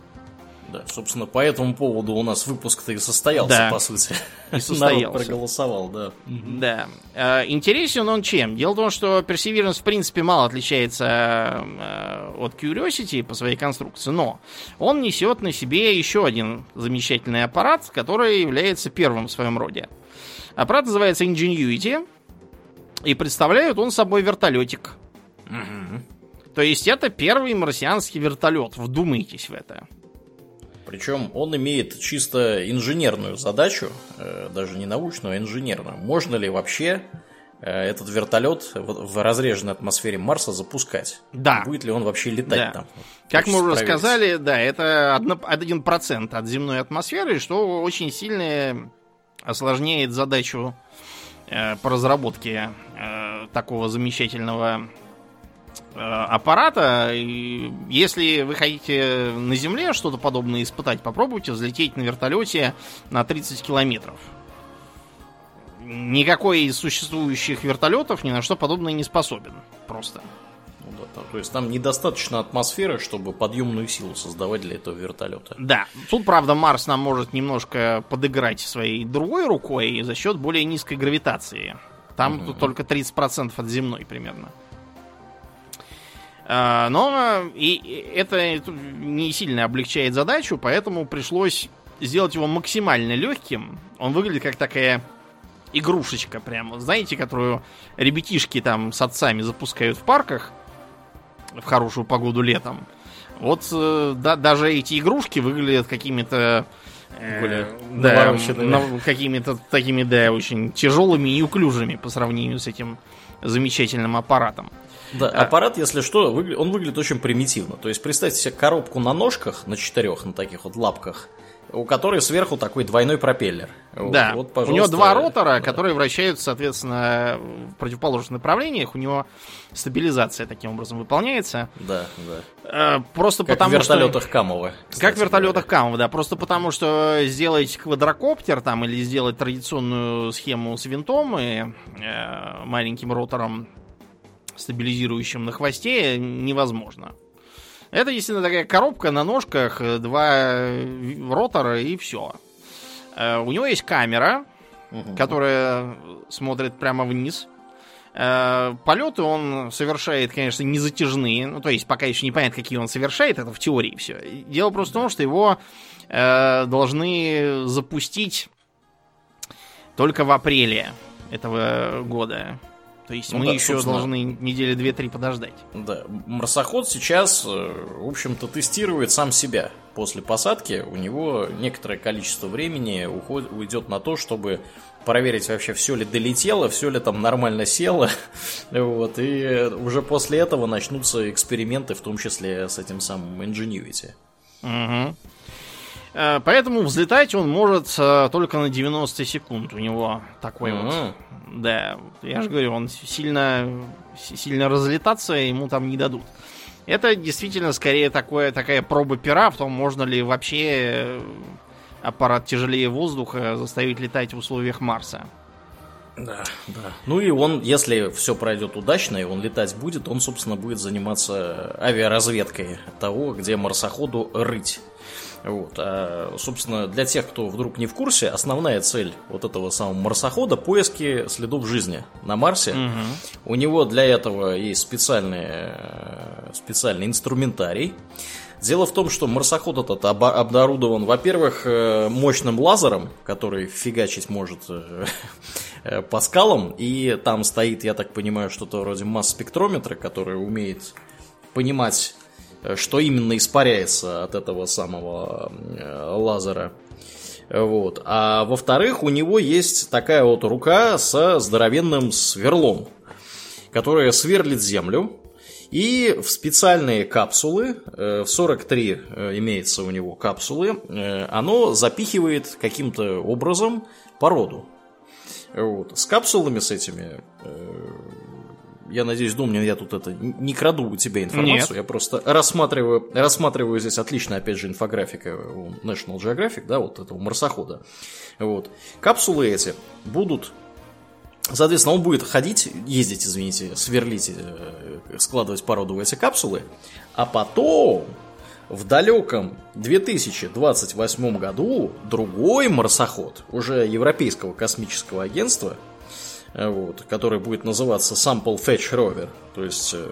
да, собственно, по этому поводу у нас выпуск-то и состоялся, да. по сути. *laughs* И состоялся. Народ проголосовал, да. Да. Э, интересен он чем? Дело в том, что Perseverance, в принципе, мало отличается э, от Curiosity по своей конструкции, но он несет на себе еще один замечательный аппарат, который является первым в своем роде. Аппарат называется Ingenuity, и представляет он собой вертолетик. Угу. То есть это первый марсианский вертолет. Вдумайтесь в это. Причем он имеет чисто инженерную задачу, э, даже не научную, а инженерную. Можно ли вообще э, этот вертолет в разреженной атмосфере Марса запускать? Да. Будет ли он вообще летать да. там? Как мы уже сказали, да, это 1% от земной атмосферы, что очень сильно осложняет задачу э, по разработке такого замечательного аппарата. И если вы хотите на Земле что-то подобное испытать, попробуйте взлететь на вертолете на 30 километров. Никакой из существующих вертолетов ни на что подобное не способен. Просто. Ну, да, там, то есть там недостаточно атмосферы, чтобы подъемную силу создавать для этого вертолета. Да. Тут, правда, Марс нам может немножко подыграть своей другой рукой за счет более низкой гравитации. Там угу. только 30% от земной примерно. А, но и это не сильно облегчает задачу, поэтому пришлось сделать его максимально легким. Он выглядит как такая игрушечка прямо, знаете, которую ребятишки там с отцами запускают в парках в хорошую погоду летом. Вот э, да, даже эти игрушки выглядят какими-то э, да, на, какими-то такими, да, очень тяжелыми и уклюжими по сравнению с этим замечательным аппаратом. Да, а... аппарат, если что, он выглядит очень примитивно. То есть представьте себе коробку на ножках, на четырех, на таких вот лапках, у которой сверху такой двойной пропеллер. Да, вот, у него два ротора, да. которые вращаются, соответственно, в противоположных направлениях. У него стабилизация таким образом выполняется. Да, да. Э, просто как потому в вертолетах что... Камова. Как в вертолетах Камова, да. Просто потому что сделать квадрокоптер там или сделать традиционную схему с винтом и э, маленьким ротором стабилизирующим на хвосте, невозможно. Это действительно такая коробка на ножках, два ротора и все. Э, у него есть камера, угу. которая смотрит прямо вниз. Э, полеты он совершает, конечно, не затяжные. Ну, то есть, пока еще не понятно, какие он совершает, это в теории все. Дело просто в том, что его э, должны запустить только в апреле этого года. То есть ну, мы да, еще собственно... должны недели две-три подождать. Да, марсоход сейчас, э, в общем-то, тестирует сам себя. После посадки у него некоторое количество времени уходит, уйдет на то, чтобы проверить вообще, все ли долетело, все ли там нормально село. *laughs* вот, и уже после этого начнутся эксперименты, в том числе с этим самым Ingenuity. Угу. Поэтому взлетать он может э, только на 90 секунд. У него такой mm-hmm. вот да, я же говорю, он сильно, сильно разлетаться ему там не дадут. Это действительно скорее такое, такая проба пера в том, можно ли вообще э, аппарат тяжелее воздуха заставить летать в условиях Марса. Да, да. Ну и он, если все пройдет удачно, и он летать будет, он, собственно, будет заниматься авиаразведкой того, где марсоходу рыть. Вот. А, собственно, для тех, кто вдруг не в курсе, основная цель вот этого самого марсохода – поиски следов жизни на Марсе. Угу. У него для этого есть специальный, э, специальный инструментарий. Дело в том, что марсоход этот оборудован, во-первых, э, мощным лазером, который фигачить может *laughs* э, по скалам, и там стоит, я так понимаю, что-то вроде масс-спектрометра, который умеет понимать что именно испаряется от этого самого э, лазера. Вот. А во-вторых, у него есть такая вот рука со здоровенным сверлом, которая сверлит землю. И в специальные капсулы, э, в 43 э, имеется у него капсулы, оно запихивает каким-то образом породу. Вот. С капсулами с этими я надеюсь, Домнин, я тут это не краду у тебя информацию, Нет. я просто рассматриваю, рассматриваю здесь отличная, опять же, инфографика у National Geographic, да, вот этого марсохода. Вот. Капсулы эти будут Соответственно, он будет ходить, ездить, извините, сверлить, э, складывать породу в эти капсулы, а потом в далеком 2028 году другой марсоход, уже Европейского космического агентства, вот, который будет называться Sample Fetch Rover, то есть э,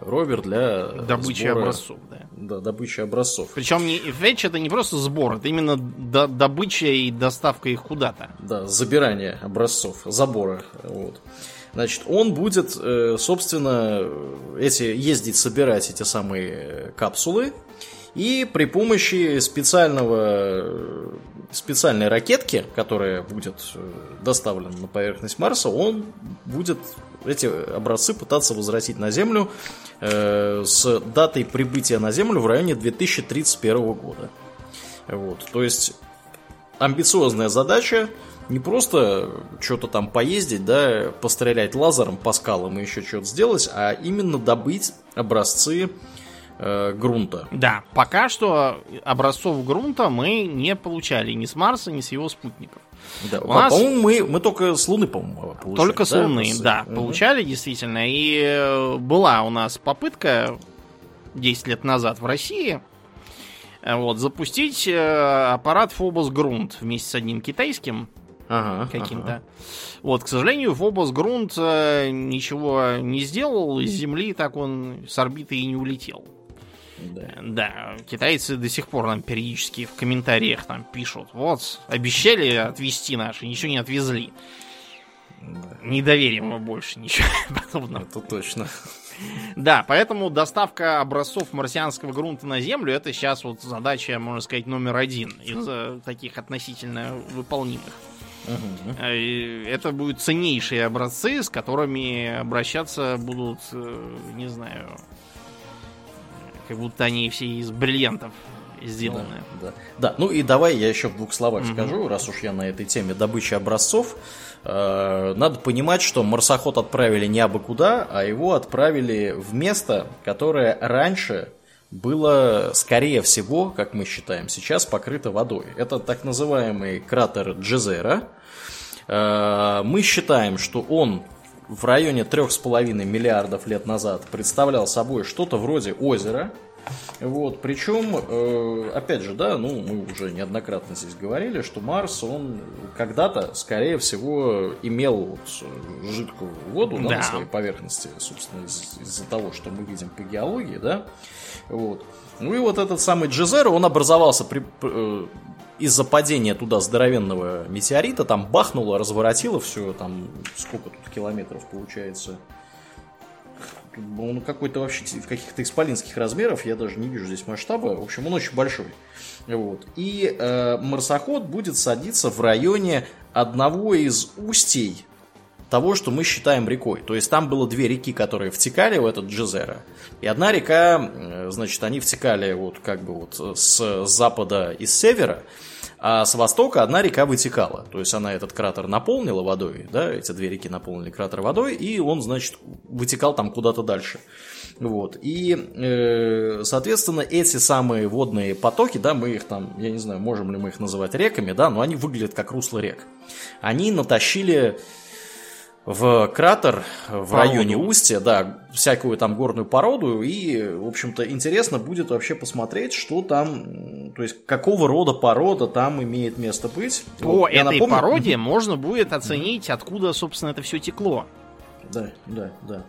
ровер для Добычи сбора- образцов, да. Да, добычи образцов. Причем не, фетч это не просто сбор, это именно до- добыча и доставка их куда-то. Да, забирание образцов, забора. Вот. Значит, он будет, э, собственно, эти, ездить, собирать эти самые э, капсулы. И при помощи специального, специальной ракетки, которая будет э, доставлена на поверхность Марса, он будет эти образцы пытаться возвратить на Землю э, с датой прибытия на Землю в районе 2031 года. Вот, то есть амбициозная задача не просто что-то там поездить, да, пострелять лазером по скалам и еще что-то сделать, а именно добыть образцы э, грунта. Да, пока что образцов грунта мы не получали ни с Марса, ни с его спутников. Да, У нас- По-моему, мы, мы только с Луны, по-моему, получали. Только с Луны, образцы? да, Мгм. получали действительно. И э, была у нас попытка 10 лет назад в России э, вот, запустить э, аппарат Phobos Грунт вместе с одним китайским Ага, каким-то. ага. Вот, к сожалению, Phobos Грунт ничего не сделал, из Земли так он с орбиты и не улетел. Да. Да, китайцы до сих пор нам периодически в комментариях там пишут. Вот, обещали отвезти наши, ничего не отвезли. Не доверим мы больше *laughs* ничего подобного. Это точно. Да, поэтому доставка образцов марсианского грунта на Землю это сейчас вот задача, можно сказать, номер один из э, таких относительно выполнимых. И Это будут ценнейшие образцы, с которыми обращаться будут, э, не знаю, как будто они все из бриллиантов сделаны. Да, да. Ну и давай я еще в двух словах Мгм. скажу, раз уж я на этой теме добычи образцов. Э, Надо понимать, что марсоход отправили не абы куда, а его отправили в место, которое раньше было, скорее всего, как мы считаем, сейчас покрыто водой. Это так называемый кратер Джезера. Э, Мы считаем, что он в районе 3,5 миллиардов лет назад представлял собой что-то вроде озера. Вот, причем, э, опять же, да, ну, мы уже неоднократно здесь говорили, что Марс, он когда-то, скорее всего, имел вот э, жидкую воду да, Да. на своей поверхности, собственно, из- из-за того, что мы видим по геологии, да, вот. Ну и вот этот самый Джезеро, он образовался при, э, из-за падения туда здоровенного метеорита, там бахнуло, разворотило все, там сколько тут километров получается, он какой-то вообще каких-то исполинских размеров, я даже не вижу здесь масштаба. В общем, он очень большой. Вот. И э, марсоход будет садиться в районе одного из устей того, что мы считаем рекой. То есть там было две реки, которые втекали в этот Джезера. И одна река, э, значит, они втекали вот как бы вот с запада и с севера, а с востока одна река вытекала. То есть она этот кратер наполнила водой, да, эти две реки наполнили кратер водой, и он, значит, вытекал там куда-то дальше. Вот. И, э, соответственно, эти самые водные потоки, да, мы их там, я не знаю, можем ли мы их называть реками, да, но они выглядят как русло рек. Они натащили в кратер в Породу. районе устья, да, всякую там горную породу, и, в общем-то, интересно будет вообще посмотреть, что там, то есть, какого рода порода там имеет место быть. По Вот, этой напомню- породе можно будет оценить, откуда, собственно, это все текло. Да, да, да.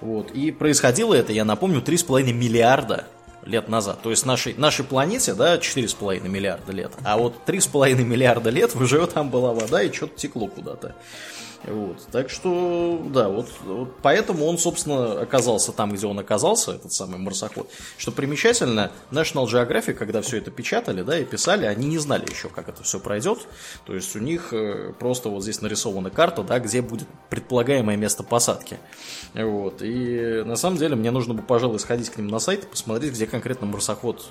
Вот. И происходило это, я напомню, 3,5 миллиарда лет назад. То есть нашей, нашей планете, да, 4,5 миллиарда лет. А вот 3,5 миллиарда лет уже там была вода и что-то текло куда-то. Вот. Так что, да, вот, вот поэтому он, собственно, оказался там, где он оказался, этот самый марсоход. Что примечательно, National Geographic, когда все это печатали, да, и писали, они не знали еще, как это все пройдет. То есть у них э, просто вот здесь нарисована карта, да, где будет предполагаемое место посадки. Вот. И на самом деле мне нужно бы, пожалуй, сходить к ним на сайт и посмотреть, где конкретно марсоход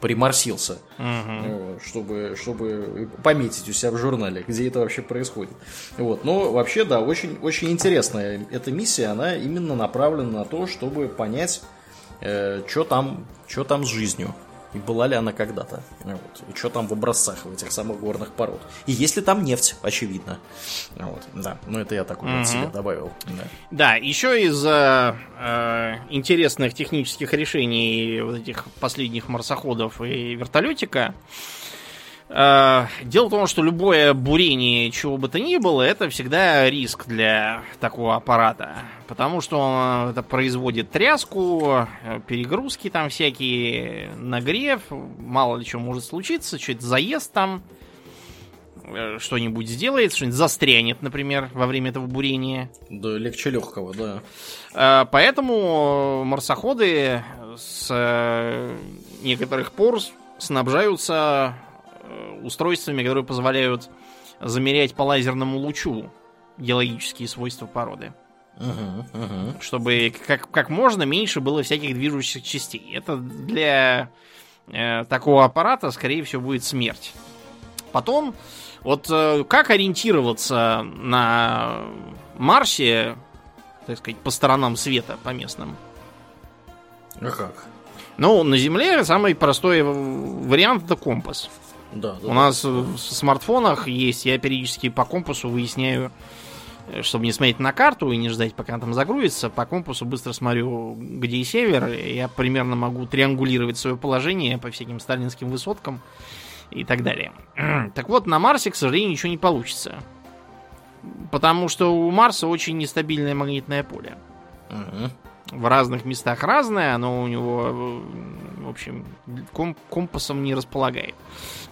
приморсился, угу. чтобы, чтобы пометить у себя в журнале, где это вообще происходит. Вот. Но вообще, да, очень, очень интересная эта миссия, она именно направлена на то, чтобы понять, э, что там, что там с жизнью. И была ли она когда-то? Вот. И что там в образцах в этих самых горных пород? И есть ли там нефть, очевидно. Вот. Да, ну это я так вот угу. от себя добавил. Да, да еще из э, э, интересных технических решений вот этих последних марсоходов и вертолетика, Э, дело в том, что любое бурение чего бы то ни было, это всегда риск для такого аппарата. Потому что он это производит тряску, э, перегрузки там всякие, нагрев, мало ли что может случиться, что-то заезд там, э, что-нибудь сделает, что-нибудь застрянет, например, во время этого бурения. Да, легче легкого, да. Поэтому марсоходы с некоторых пор снабжаются Э, устройствами, которые позволяют замерять по лазерному лучу геологические свойства породы. Uh-huh, uh-huh. Чтобы как, как можно меньше было всяких движущихся частей. Это для э, такого аппарата, скорее всего, будет смерть. Потом, вот э, как ориентироваться на Марсе, так сказать, по сторонам света, по местным? А как? Ну, на Земле самый простой вариант это компас. Да, да, У нас в смартфонах есть, я периодически по компасу выясняю, э, чтобы не смотреть на карту и не ждать, пока она там загрузится, по компасу быстро смотрю, где север, я примерно могу триангулировать свое положение по всяким сталинским высоткам и так далее. *clears throat* так вот, на Марсе, к сожалению, ничего не получится. Потому что у Марса очень нестабильное магнитное поле. Угу в разных местах разное, оно у него, э, в общем, комп компасом не располагает.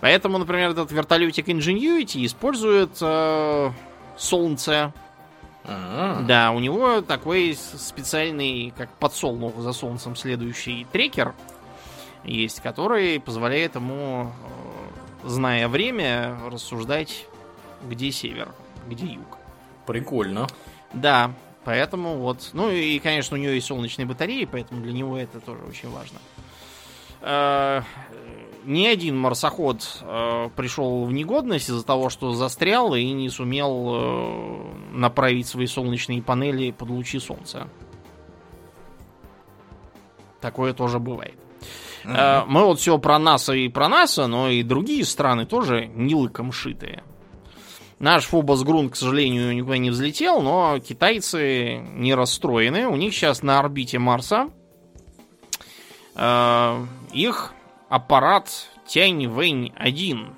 Поэтому, например, этот вертолетик Ingenuity использует э, солнце. А-а-а. Да, у него такой специальный, как подсолнух за солнцем следующий трекер есть, который позволяет ему, э, зная время, рассуждать, где север, где юг. Прикольно. Да, Поэтому вот. Ну и, конечно, у нее есть солнечные батареи, поэтому для него это тоже очень важно. Э, ни один марсоход э, пришел в негодность из-за того, что застрял и не сумел э, направить свои солнечные панели под лучи солнца. Такое тоже бывает. Mm-hmm. Мы вот все про НАСА и про НАСА, но и другие страны тоже не лыком шитые. Наш Фобос Грунт, к сожалению, никуда не взлетел, но китайцы не расстроены. У них сейчас на орбите Марса э, их аппарат Тянь-Вэнь-1.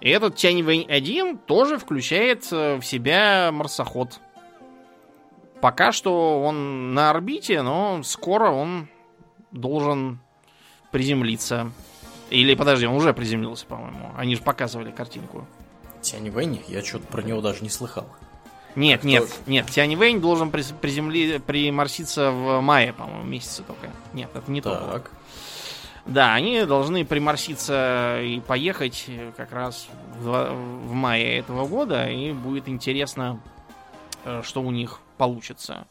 И этот Тянь-Вэнь-1 тоже включает э, в себя марсоход. Пока что он на орбите, но скоро он должен приземлиться. Или, подожди, он уже приземлился, по-моему. Они же показывали картинку. Тянь Вэнь? Я что-то про него даже не слыхал. Нет, Кто... нет, нет. Тянь Вэнь должен приземли... приморситься в мае, по-моему, месяце только. Нет, это не так. то. Да, они должны приморситься и поехать как раз в, в мае этого года, и будет интересно, э, что у них получится.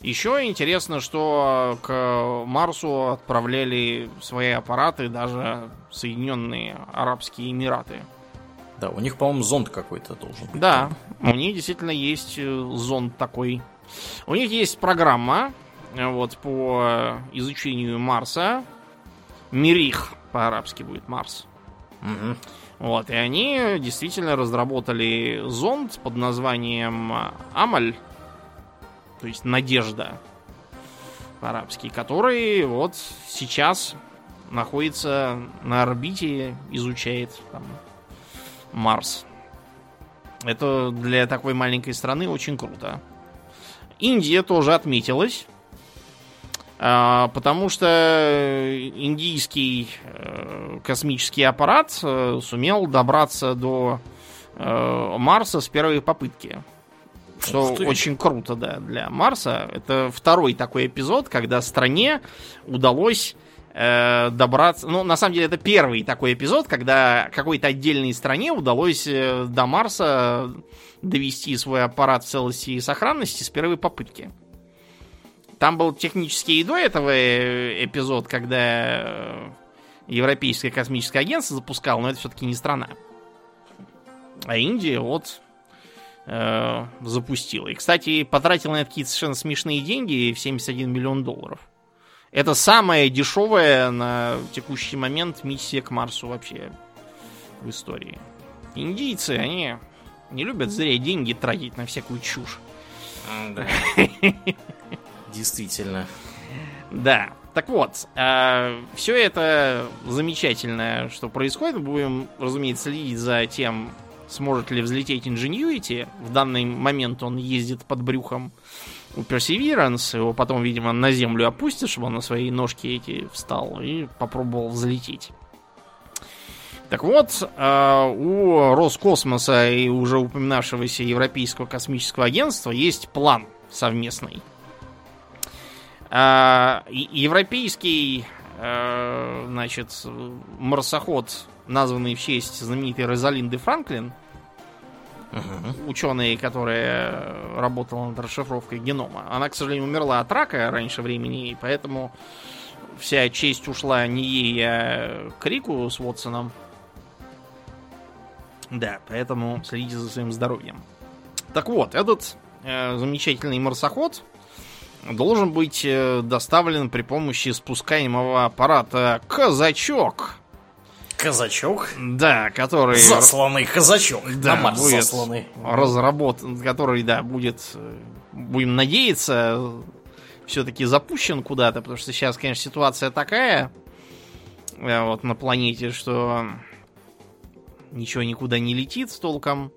Еще интересно, что к Марсу отправляли свои аппараты даже Соединенные Арабские Эмираты. Да, у них, по-моему, зонд какой-то должен быть. Да, у них действительно есть э, зонд такой. У них есть программа э, вот по изучению Марса. Мирих по-арабски будет Марс. Угу. Вот, и они действительно разработали зонд под названием Амаль, то есть Надежда по-арабски, который вот сейчас находится на орбите, изучает там Марс. Это для такой маленькой страны очень круто. Индия тоже отметилась. А, потому что индийский э, космический аппарат э, сумел добраться до э, Марса с первой попытки. Что очень круто, да, для Марса. Это второй такой эпизод, когда стране удалось э, добраться... Ну, на самом деле, это первый такой эпизод, когда какой-то отдельной стране удалось э, до Марса довести свой аппарат в целости и сохранности с первой попытки. Там был технически и до этого э, эпизод, когда э, Европейское космическое агентство запускало, но это все-таки не страна. А Индия вот э, запустила. И, кстати, потратила на это какие-то совершенно смешные деньги в 71 миллион долларов. Это самая дешевая на текущий момент миссия к Марсу вообще в истории. Индийцы, они не любят зря деньги тратить на всякую чушь. Да. *laughs* Действительно. Да. Так вот, э, все это замечательно, что происходит. Будем, разумеется, следить за тем, сможет ли взлететь Ingenuity. В данный момент он ездит под брюхом у Perseverance. Его потом, видимо, на землю опустят, чтобы он на свои ножки эти встал и попробовал взлететь. Так вот, э, у Роскосмоса и уже упоминавшегося Европейского космического агентства есть план совместный. Э, Европейский, э, значит, марсоход, названный в честь знаменитой Розалинды Франклин, Угу. ученые, которая работала над расшифровкой генома. Она, к сожалению, умерла от рака раньше времени, и поэтому вся честь ушла не ей, а Крику с Вотсоном. Да, поэтому следите за своим здоровьем. Так вот, этот э, замечательный марсоход должен быть э, доставлен при помощи спускаемого аппарата «Казачок». Казачок. Да, который... Засланный казачок. Да, на Марс будет засланный. разработан, который, да, будет, будем надеяться, все-таки запущен куда-то, потому что сейчас, конечно, ситуация такая э, вот на планете, что ничего никуда не летит с толком.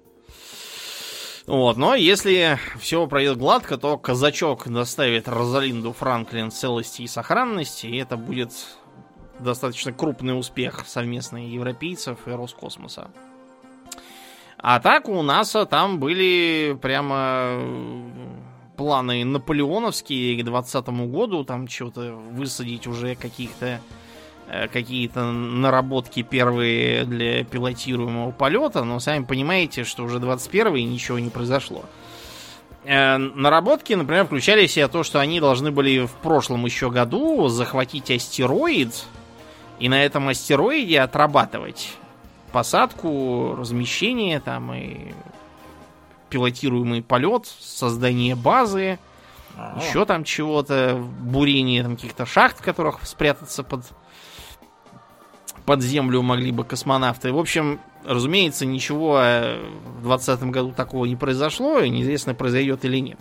Вот, но если все пройдет гладко, то казачок доставит Розалинду Франклин целости и сохранности, и это будет достаточно крупный успех совместный европейцев и Роскосмоса. А так у НАСА там были прямо э, планы наполеоновские к 2020 году, там что-то высадить уже каких-то э, какие-то наработки первые для пилотируемого полета, но сами понимаете, что уже 21 и ничего не произошло. Э, Наработки, например, включали в себя то, что они должны были в прошлом еще году захватить астероид и на этом астероиде отрабатывать посадку, размещение там и пилотируемый полет, создание базы, Ага. еще там чего-то, бурение там каких-то шахт, в которых спрятаться под под землю могли бы космонавты. В общем, разумеется, ничего э, в 2020 году такого не произошло, и неизвестно, произойдет или нет.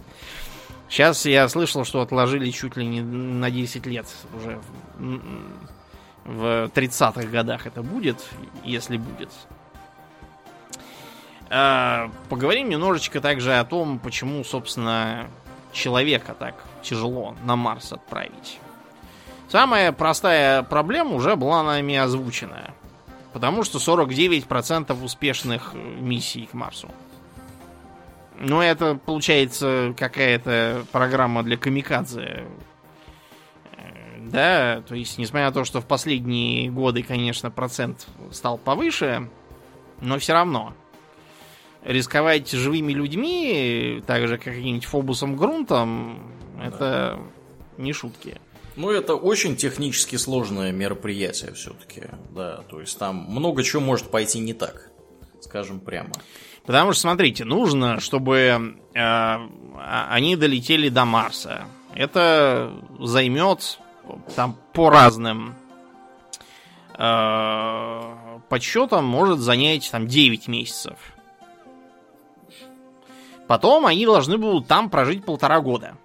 Сейчас я слышал, что отложили чуть ли не на 10 лет уже. В- В 30-х годах это будет, если будет. А, Поговорим немножечко также о том, почему, собственно, человека так тяжело на Марс отправить. Самая простая проблема уже была нами озвучена. Потому что 49% успешных э, миссий к Марсу. Ну, это получается какая-то программа для камикадзе. Да, то есть, несмотря на то, что в последние годы, конечно, процент стал повыше, но все равно. Рисковать живыми людьми, так же, как каким-нибудь Фобусом Грунтом, это не шутки. Ну, это очень технически сложное мероприятие все-таки. Да, то есть там много чего может пойти не так. Скажем прямо. Потому что, смотрите, нужно, чтобы э, а- они долетели до Марса. Это займет там по разным э, подсчетам может занять там 9 месяцев. Потом они должны будут там прожить полтора года.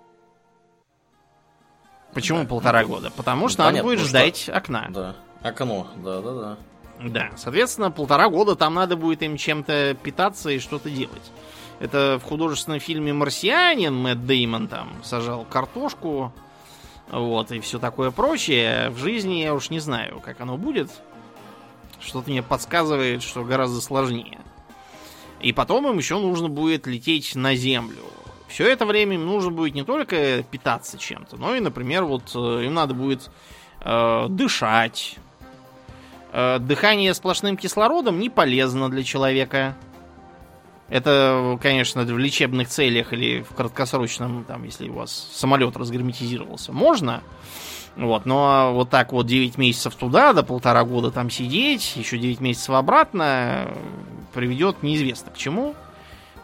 Почему Да. полтора года? Потому Ну, что надо понятно, будет что- ждать окна. Да. Окно, да-да-да. Да, соответственно, полтора года там надо будет им чем-то питаться и что-то делать. Это в художественном фильме «Марсианин» Мэтт Деймон там сажал картошку, вот, и все такое прочее. В жизни я уж не знаю, как оно будет. Что-то мне подсказывает, что гораздо сложнее. И потом им еще нужно будет лететь на Землю. Все это время им нужно будет не только питаться чем-то, но и, например, вот э, им надо будет э, дышать, Э, Дыхание сплошным кислородом не полезно для человека. Это, конечно, в лечебных целях или в краткосрочном, там, если у вас самолет разгерметизировался, можно. Вот, но вот так вот 9 месяцев туда, до полтора года там сидеть, еще 9 месяцев обратно, приведет неизвестно к чему.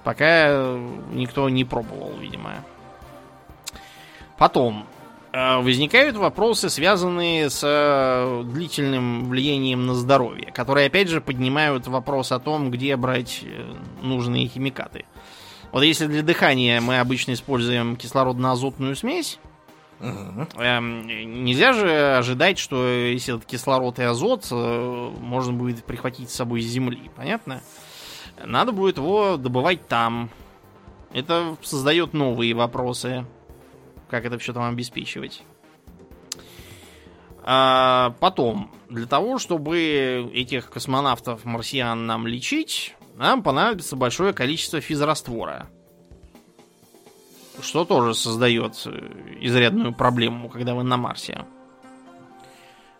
Пока никто не пробовал, видимо. Потом, э, возникают вопросы, связанные с э, длительным влиянием на здоровье, которые опять же поднимают вопрос о том, где брать э, нужные химикаты. Вот если для дыхания мы обычно используем кислородно-азотную смесь, Эм, нельзя же ожидать, что если этот кислород и азот можно будет прихватить с собой с земли, понятно? Надо будет его добывать там. Это создает новые вопросы. Как это все там обеспечивать? А потом, для того, чтобы этих космонавтов марсиан нам лечить, нам понадобится большое количество физраствора. Что тоже создает изрядную проблему, когда вы на Марсе.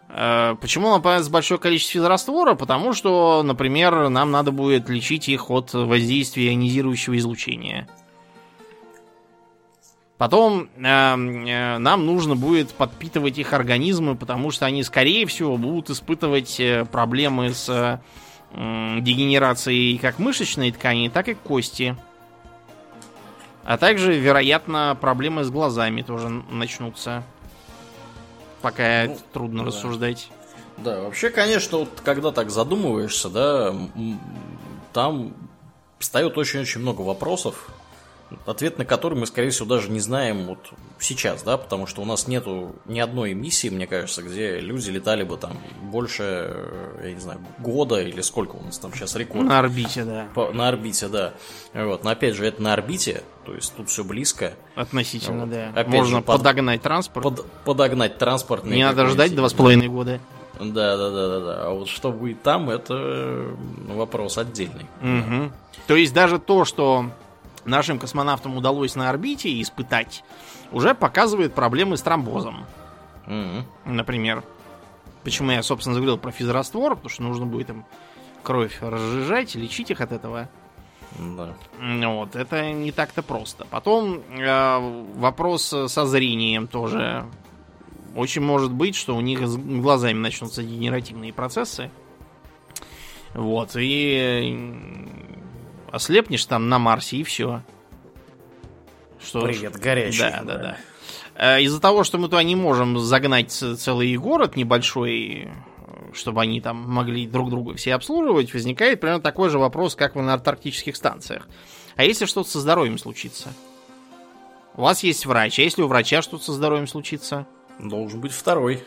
А почему нам понадобится большое количество физраствора? Потому что, например, нам надо будет лечить их от воздействия ионизирующего излучения. Потом э, э, нам нужно будет подпитывать их организмы, потому что они, скорее всего, будут испытывать э, проблемы с э, дегенерацией как мышечной ткани, так и кости. А также, вероятно, проблемы с глазами тоже начнутся. Пока ну, трудно да. рассуждать. Да, вообще, конечно, вот когда так задумываешься, да, там встает очень-очень много вопросов, ответ на который мы, скорее всего, даже не знаем вот сейчас, да, потому что у нас нету ни одной миссии, мне кажется, где люди летали бы там больше, я не знаю, года или сколько у нас там сейчас рекорд. На орбите, да. По, на орбите, да. Вот, но опять же, это на орбите, то есть тут все близко. Относительно, вот. да. Опять Можно же, под, подогнать транспорт. Под, подогнать транспорт. Не надо ждать два с половиной года. Да, да, да, да, да. А вот что будет там, это вопрос отдельный. Угу. То есть даже то, что нашим космонавтам удалось на орбите испытать, уже показывает проблемы с тромбозом. Mm-hmm. Например. Почему я, собственно, заговорил про физраствор, потому что нужно будет им кровь разжижать, лечить их от этого. Да. Вот, это не так-то просто. Потом э, вопрос со зрением тоже. Очень может быть, что у них с глазами начнутся генеративные процессы. Вот, и ослепнешь там на Марсе и все. Что Привет, горячий. Да, да, да. Э, из-за того, что мы туда не можем загнать целый город небольшой, чтобы они там могли друг друга все обслуживать, возникает примерно такой же вопрос, как и на антарктических станциях. А если что-то со здоровьем случится? У вас есть врач, а если у врача что-то со здоровьем случится? Должен быть второй.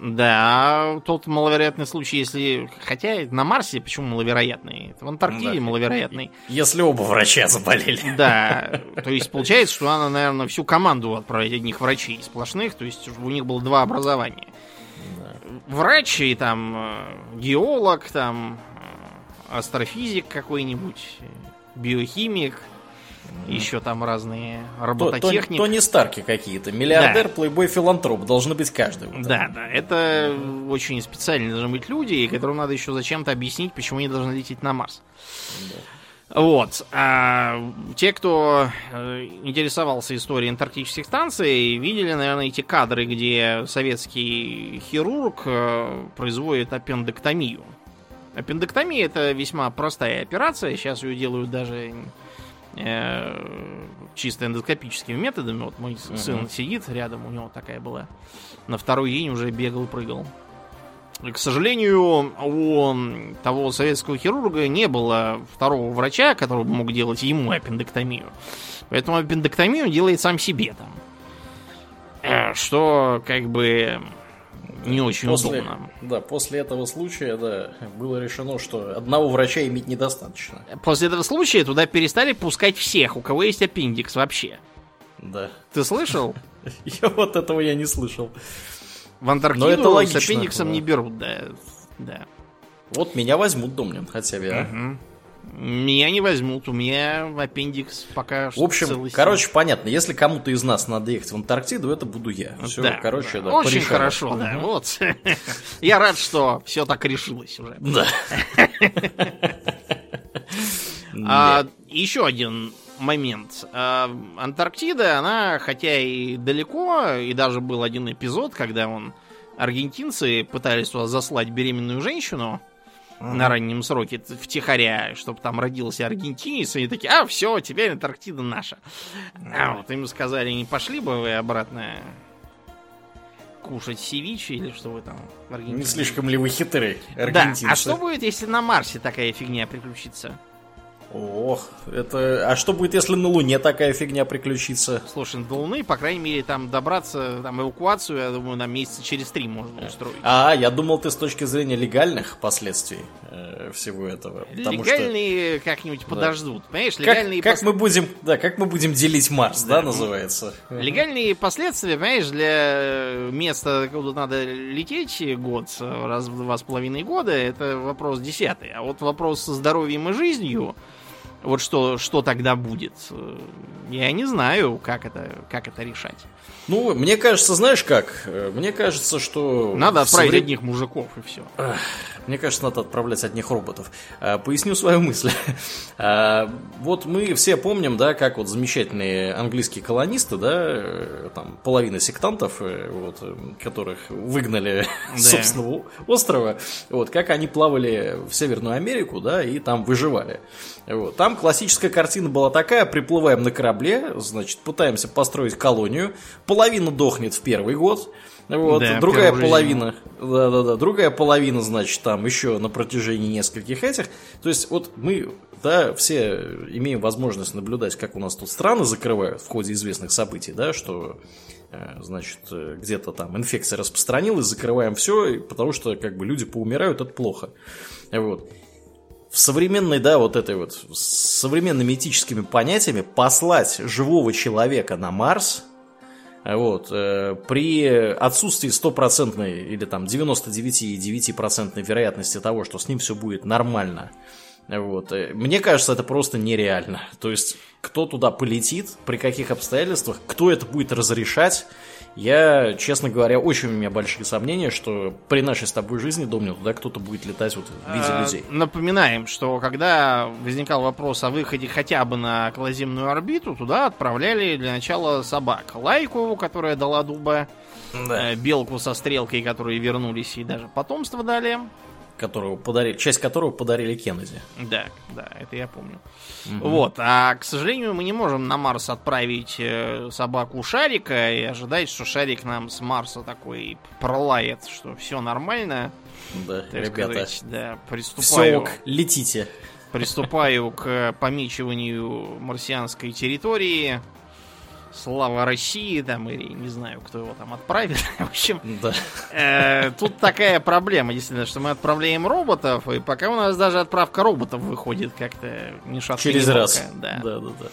Да, тот маловероятный случай, если... Хотя на Марсе почему маловероятный? В Антарктиде да. маловероятный. Если оба врача заболели. Да, то есть получается, что она, наверное, всю команду отправить одних врачей сплошных, то есть у них было два образования. Да. Врач и там э, геолог, там э, астрофизик какой-нибудь, биохимик, еще там разные робототехники. То, не Старки какие-то. Миллиардер, да. плейбой, филантроп. Должны быть каждый. Вот да, да. Это очень специальные должны быть люди, которым надо еще зачем-то объяснить, почему они должны лететь на Марс. Да. Вот. А те, кто э, интересовался историей антарктических станций, видели, наверное, эти кадры, где советский хирург э, производит аппендэктомию. Аппендэктомия это весьма простая операция. Сейчас ее делают даже чисто эндоскопическими методами. Вот мой uh-huh. сын сидит рядом, у него такая была. На второй день уже бегал, прыгал. К сожалению, у того советского хирурга не было второго врача, который мог делать ему аппендэктомию. Поэтому аппендэктомию делает сам себе там. Э, что как бы не очень после, удобно. Да, после этого случая, да, было решено, что одного врача иметь недостаточно. После этого случая туда перестали пускать всех, у кого есть аппендикс вообще. Да. Ты слышал? *laughs* Я вот этого я не слышал. В Антарктиду это логично, с аппендиксом не берут, да. да. Вот меня возьмут, Домнин, хотя бы, а? Меня не возьмут, у меня аппендикс пока что В общем, целый короче, понятно, если кому-то из нас надо ехать в Антарктиду, это буду я. Все, да, короче, да. да Очень порешали. хорошо, да, угу. вот. Я рад, что все так решилось уже. Да. *laughs* А, еще один момент. А, Антарктида, она, хотя и далеко, и даже был один эпизод, когда он аргентинцы пытались туда заслать беременную женщину на раннем сроке втихаря, чтобы там родился аргентинец, и они такие, а, все, теперь Антарктида наша. А вот им сказали, не пошли бы вы обратно кушать севичи или что вы там в Аргентине? Не слишком ли вы хитрые, аргентинцы? Да, а что будет, если на Марсе такая фигня приключится? Ох, это... А что будет, если на Луне такая фигня приключится? Слушай, до Луны, по крайней мере, там добраться, там эвакуацию, я думаю, на месяца через три можно устроить. А, я думал, ты с точки зрения легальных последствий э, всего этого. Легальные что... как-нибудь да. подождут, понимаешь? Легальные как, пос... как мы будем, да, как мы будем делить Марс, да, да называется? Легальные последствия, понимаешь, для места, куда надо лететь год, раз в два с половиной года, это вопрос десятый. А вот вопрос со здоровьем и жизнью, вот что, что тогда будет? Я не знаю, как это, как это решать. Ну, мне кажется, знаешь как? Мне кажется, что... Надо отправить совре... одних мужиков и все. Мне кажется, надо отправлять одних роботов. А, поясню свою мысль. А, *laughs* вот мы все помним, да, как вот замечательные английские колонисты, да, э, там половина сектантов, э, вот, которых выгнали *laughs* да. с собственного острова, вот, как они плавали в Северную Америку, да, и там выживали. Вот. Там классическая картина была такая, приплываем на корабле, значит, пытаемся построить колонию, половина дохнет в первый год, вот, да, другая половина, да, да, да, другая половина, значит, там еще на протяжении нескольких этих. То есть, вот мы, да, все имеем возможность наблюдать, как у нас тут страны закрывают в ходе известных событий, да, что, э, значит, где-то там инфекция распространилась, закрываем все, потому что, как бы, люди поумирают, это плохо. Вот в современной, да, вот этой вот, с современными этическими понятиями послать живого человека на Марс, вот, э, при отсутствии стопроцентной или там 99,9% вероятности того, что с ним все будет нормально, вот, э, мне кажется, это просто нереально. То есть, кто туда полетит, при каких обстоятельствах, кто это будет разрешать, я, честно говоря, очень у меня большие сомнения, что при нашей с тобой жизни, Домнин, туда кто-то будет летать вот в виде а, людей. Напоминаем, что когда возникал вопрос о выходе хотя бы на околоземную орбиту, туда отправляли для начала собак. Лайку, которая дала дуба, да. Э, белку со стрелкой, которые вернулись и даже потомство дали которого подарили, часть которого подарили Кеннеди. Да, да, это я помню. Угу. Вот, а к сожалению, мы не можем на Марс отправить э, собаку Шарика и ожидать, что Шарик нам с Марса такой пролает, что все нормально. Да, ребята, сказать, да, приступаю. Все летите. Приступаю к помечиванию марсианской территории Слава России, там, или не знаю, кто его там отправит. *laughs* В общем, да. э, тут такая проблема, действительно, что мы отправляем роботов, и пока у нас даже отправка роботов выходит как-то не шатко Через раз. Да. да, да, да.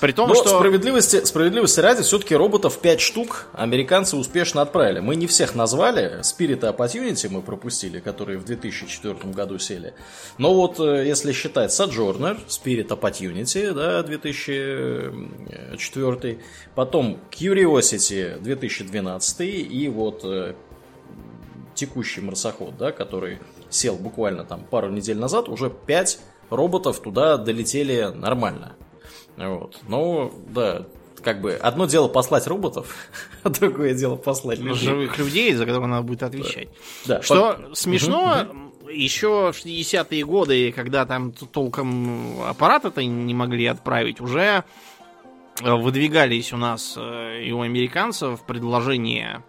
При том, Но что... справедливости, справедливости ради, все-таки роботов 5 штук американцы успешно отправили. Мы не всех назвали. Spirit Opportunity мы пропустили, которые в 2004 году сели. Но вот э, если считать Sojourner, Spirit Opportunity, да, 2004. Потом Curiosity 2012 и вот э, текущий марсоход, да, который сел буквально там пару недель назад, уже 5 роботов туда долетели нормально. Вот. Ну, да, как бы одно дело послать роботов, *laughs* а другое дело послать людей. Живых людей, за которых надо будет отвечать. Да. Что по... смешно, угу. еще в 60-е годы, когда там толком аппарата-то не могли отправить, уже э, выдвигались у нас э, и у американцев предложения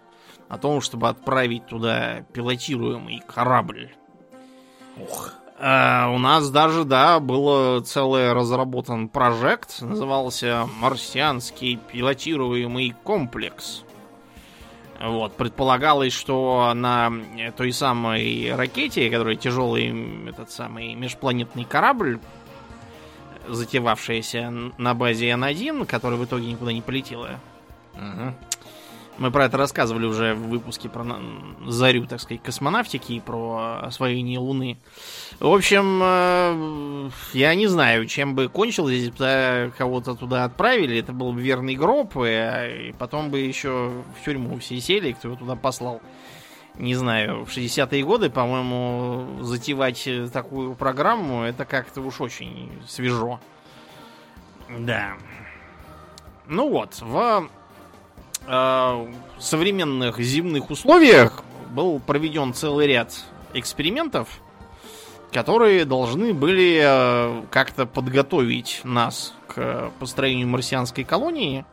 о том, чтобы отправить туда пилотируемый корабль. Ох. Uh, у нас даже, да, был целый разработан проект, назывался «Марсианский пилотируемый комплекс». Вот, предполагалось, что на той самой ракете, которая тяжелый этот самый межпланетный корабль, затевавшаяся на базе N1, который в итоге никуда не полетела. Угу. Мы про это рассказывали уже в выпуске про зарю, так сказать, космонавтики и про освоение Луны. В общем, э, я не знаю, чем бы кончилось, если бы кого-то туда отправили. Это был бы верный гроб, и, и потом бы еще в тюрьму все сели, кто его туда послал. не знаю, в 60-е годы, по-моему, затевать такую программу, это как-то уж очень свежо. Да. Ну вот, в э, современных земных условиях был проведен целый ряд экспериментов, которые должны были э, как-то подготовить нас к построению марсианской колонии.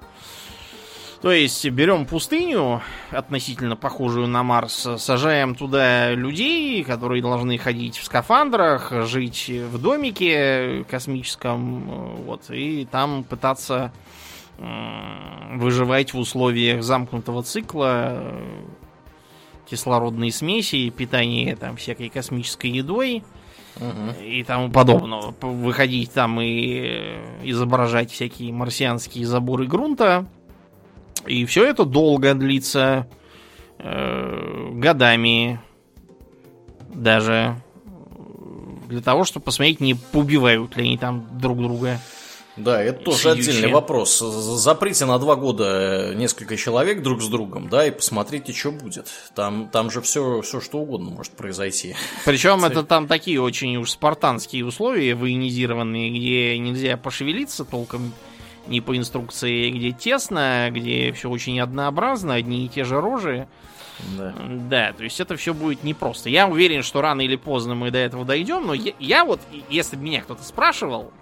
То есть берем пустыню, относительно похожую на Марс, сажаем туда людей, которые должны ходить в скафандрах, жить в домике космическом, э, вот, и там пытаться выживать в условиях замкнутого цикла, э, кислородной смеси, питания там всякой космической едой угу. и тому подобного. Выходить там и э, изображать всякие марсианские заборы грунта. И все это долго длится, э, годами даже, для того, чтобы посмотреть, не поубивают ли они там друг друга. Да, это тоже отдельный вопрос. Заприте на два года несколько человек друг с другом, да, и посмотрите, что будет. Там, там же все, все что угодно может произойти. Причем это там такие очень уж спартанские условия военизированные, где нельзя пошевелиться толком не по инструкции, где тесно, где все очень однообразно, одни и те же рожи. Да. да, то есть это все будет непросто. Я уверен, что рано или поздно мы до этого дойдем, но я, я вот, если бы меня кто-то спрашивал,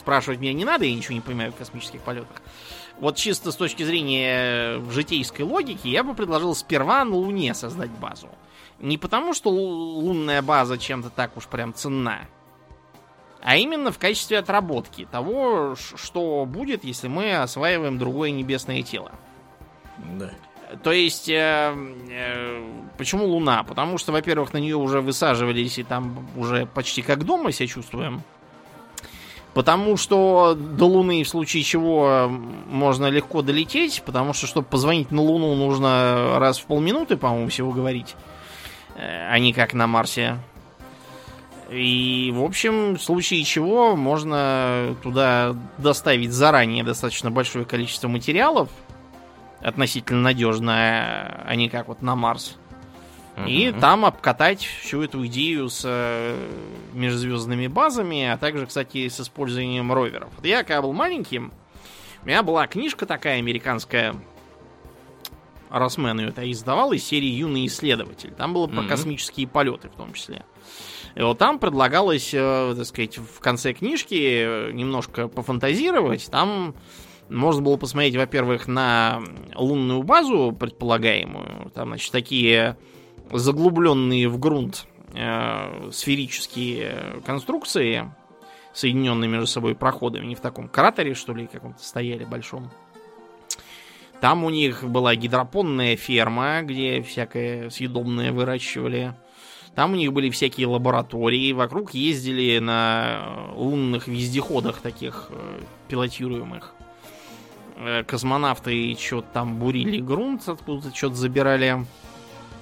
Спрашивать меня не надо, я ничего не понимаю в космических полетах. Вот чисто с точки зрения житейской логики, я бы предложил сперва на Луне создать базу. Не потому, что лунная база чем-то так уж прям ценна, а именно в качестве отработки того, что будет, если мы осваиваем другое небесное тело. Да. То есть, э, э, почему Луна? Потому что, во-первых, на нее уже высаживались, и там уже почти как дома себя чувствуем. Потому что до Луны в случае чего можно легко долететь, потому что, чтобы позвонить на Луну, нужно раз в полминуты, по-моему, всего говорить, э, а не как на Марсе. И, в общем, в случае чего можно туда доставить заранее достаточно большое количество материалов, относительно надежное, а не как вот на Марс. И там обкатать всю эту идею с э, межзвездными базами, а также, кстати, с использованием роверов. Вот я, когда был маленьким, у меня была книжка такая американская, Росмен ее это издавал из серии «Юный исследователь». Там было про mm-hmm. космические полеты в том числе. И вот там предлагалось, э, так сказать, в конце книжки немножко пофантазировать. Там можно было посмотреть, во-первых, на лунную базу предполагаемую. Там, значит, такие заглубленные в грунт э, сферические конструкции, соединенные между собой проходами, не в таком кратере, что ли, каком-то стояли большом. Там у них была гидропонная ферма, где всякое съедобное выращивали. Там у них были всякие лаборатории. Вокруг ездили на лунных вездеходах таких э, пилотируемых. Э, космонавты что-то там бурили грунт, откуда-то что-то забирали.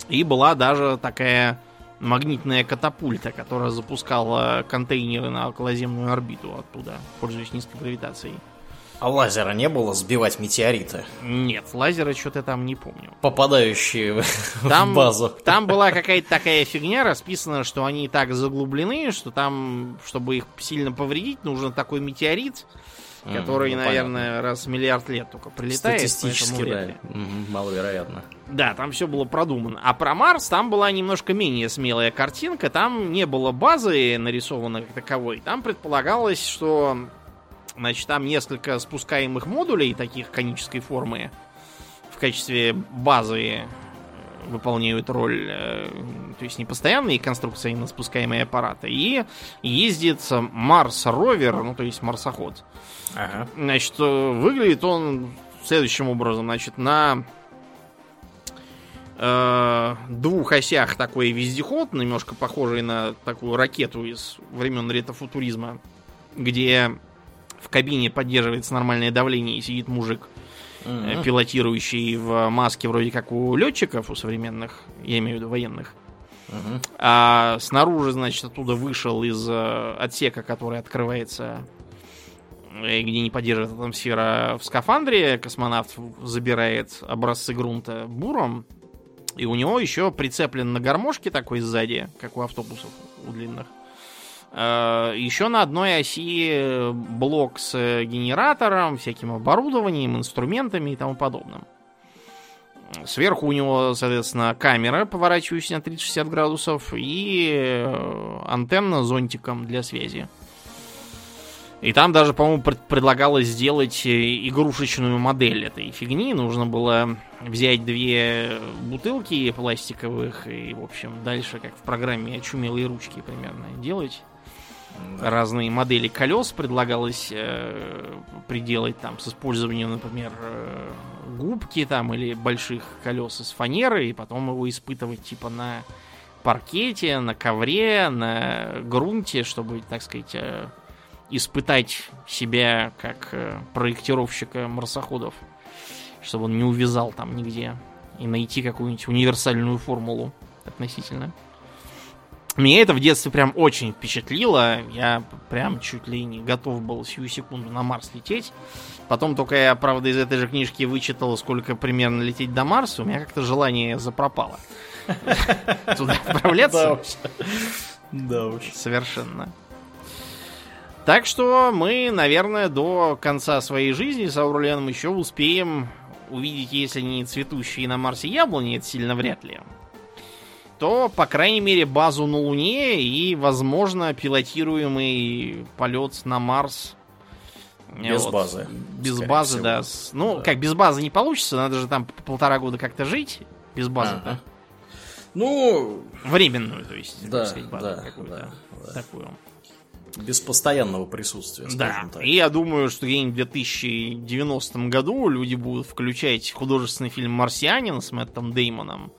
И была даже такая магнитная катапульта, которая запускала контейнеры на околоземную орбиту оттуда, пользуясь низкой гравитацией. А лазера не было сбивать метеориты? Нет, лазера что-то там не помню. Попадающие там, *laughs* в базу. Там была какая-то такая фигня расписана, что они так заглублены, что там, чтобы их сильно повредить, нужен такой метеорит, который, ну, наверное, понятно. раз в миллиард лет только прилетает. Статистически, да. Угу, маловероятно. Да, там все было продумано. А про Марс там была немножко менее смелая картинка. Там не было базы нарисованной как таковой. Там предполагалось, что значит, там несколько спускаемых модулей таких конической формы в качестве базы выполняют роль, э, то есть не постоянные конструкции, а именно спускаемые аппараты. И ездит Марс-ровер, ну то есть марсоход. Ага. Значит, э, выглядит он следующим образом. Значит, на э, двух осях такой вездеход, немножко похожий на такую ракету из времен ретрофутуризма, где в кабине поддерживается нормальное давление и сидит мужик, mm-hmm. пилотирующий в маске вроде как у летчиков, у современных, я имею в виду военных. Uh-huh. А снаружи, значит, оттуда вышел из э, отсека, который открывается где не поддерживает атмосфера в скафандре, космонавт забирает образцы грунта буром И у него еще прицеплен на гармошке такой сзади, как у автобусов, у длинных. Э, еще на одной оси блок с генератором, всяким оборудованием, инструментами и тому подобным. Сверху у него, соответственно, камера, поворачивающаяся на 360 градусов, и э, антенна зонтиком для связи. И там даже, по-моему, предлагалось сделать э, игрушечную модель этой фигни. Нужно было взять две бутылки пластиковых и, в общем, дальше, как в программе «Очумелые ручки» примерно, делать разные модели колес предлагалось э, приделать там с использованием, например, э, губки там или больших колес из фанеры, и потом его испытывать типа на паркете, на ковре, на грунте, чтобы, так сказать, э, испытать себя как э, проектировщика марсоходов, чтобы он не увязал там нигде и найти какую-нибудь универсальную формулу относительно. Меня это в детстве прям очень впечатлило. Я прям чуть ли не готов был сию секунду на Марс лететь. Потом только я, правда, из этой же книжки вычитал, сколько примерно лететь до Марса. У меня как-то желание запропало. *laughs* Туда отправляться. Да уж. Совершенно. Так что мы, наверное, до конца своей жизни с Ауруленом еще успеем увидеть, если не цветущие на Марсе яблони, это сильно вряд ли то, по крайней мере, базу на Луне и, возможно, пилотируемый полет на Марс. Без вот. базы. Без базы, всего. да. Ну, да. как без базы не получится, надо же там полтора года как-то жить без базы. Ага. Ну, временную, то есть, да, сказать, базу да, какую-то да, такую. Без постоянного присутствия, да. так. И я думаю, что где-нибудь в 2090 году люди будут включать художественный фильм «Марсианин» с Мэттом Деймоном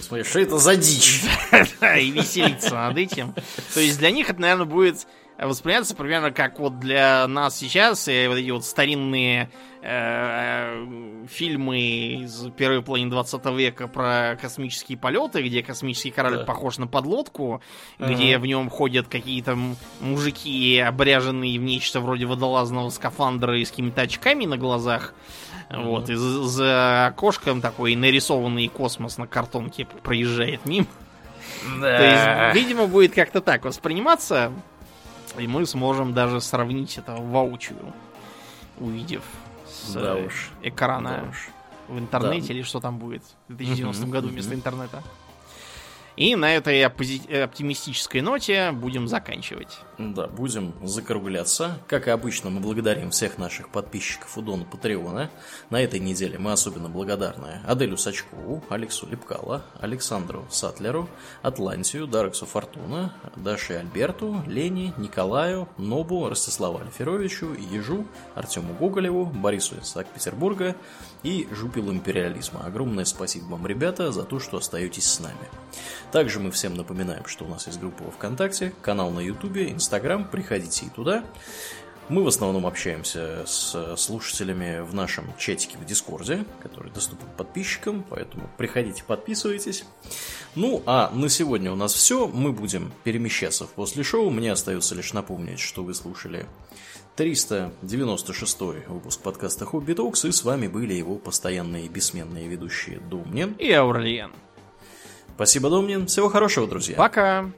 Смотри, что это за дичь? *laughs* И веселиться над этим. То есть для них это, наверное, будет восприниматься примерно как вот для нас сейчас и вот эти вот старинные э, фильмы из первой половины 20 века про космические полеты, где космический корабль да. похож на подлодку, где в нем ходят какие-то мужики, обряженные в нечто вроде водолазного скафандра и с какими-то очками на глазах. Вот, и за, за окошком такой нарисованный космос на картонке проезжает мимо. Да. То есть, видимо, будет как-то так восприниматься. И мы сможем даже сравнить это воочию, увидев с да уж. экрана да уж. в интернете да. или что там будет в 2090 году вместо интернета. И на этой оптимистической ноте будем заканчивать. Да, будем закругляться. Как и обычно, мы благодарим всех наших подписчиков у Дона Патреона. На этой неделе мы особенно благодарны Аделю Сачкову, Алексу Лепкала, Александру Сатлеру, Атлантию, Дарексу Фортуна, Даше Альберту, Лене, Николаю, Нобу, Ростиславу Альферовичу, Ежу, Артему Гоголеву, Борису из Санкт-Петербурга и Жупилу Империализма. Огромное спасибо вам, ребята, за то, что остаетесь с нами. Также мы всем напоминаем, что у нас есть группа ВКонтакте, канал на Ютубе, Инстаграм, приходите и туда. Мы в основном общаемся с слушателями в нашем чатике в Дискорде, который доступен подписчикам, поэтому приходите, подписывайтесь. Ну, а на сегодня у нас все. Мы будем перемещаться в после шоу. Мне остается лишь напомнить, что вы слушали 396 выпуск подкаста Hobby Talks, и с вами были его постоянные бессменные ведущие Домнин и Аурлиен. Спасибо, Домнин. Всего хорошего, друзья. Пока.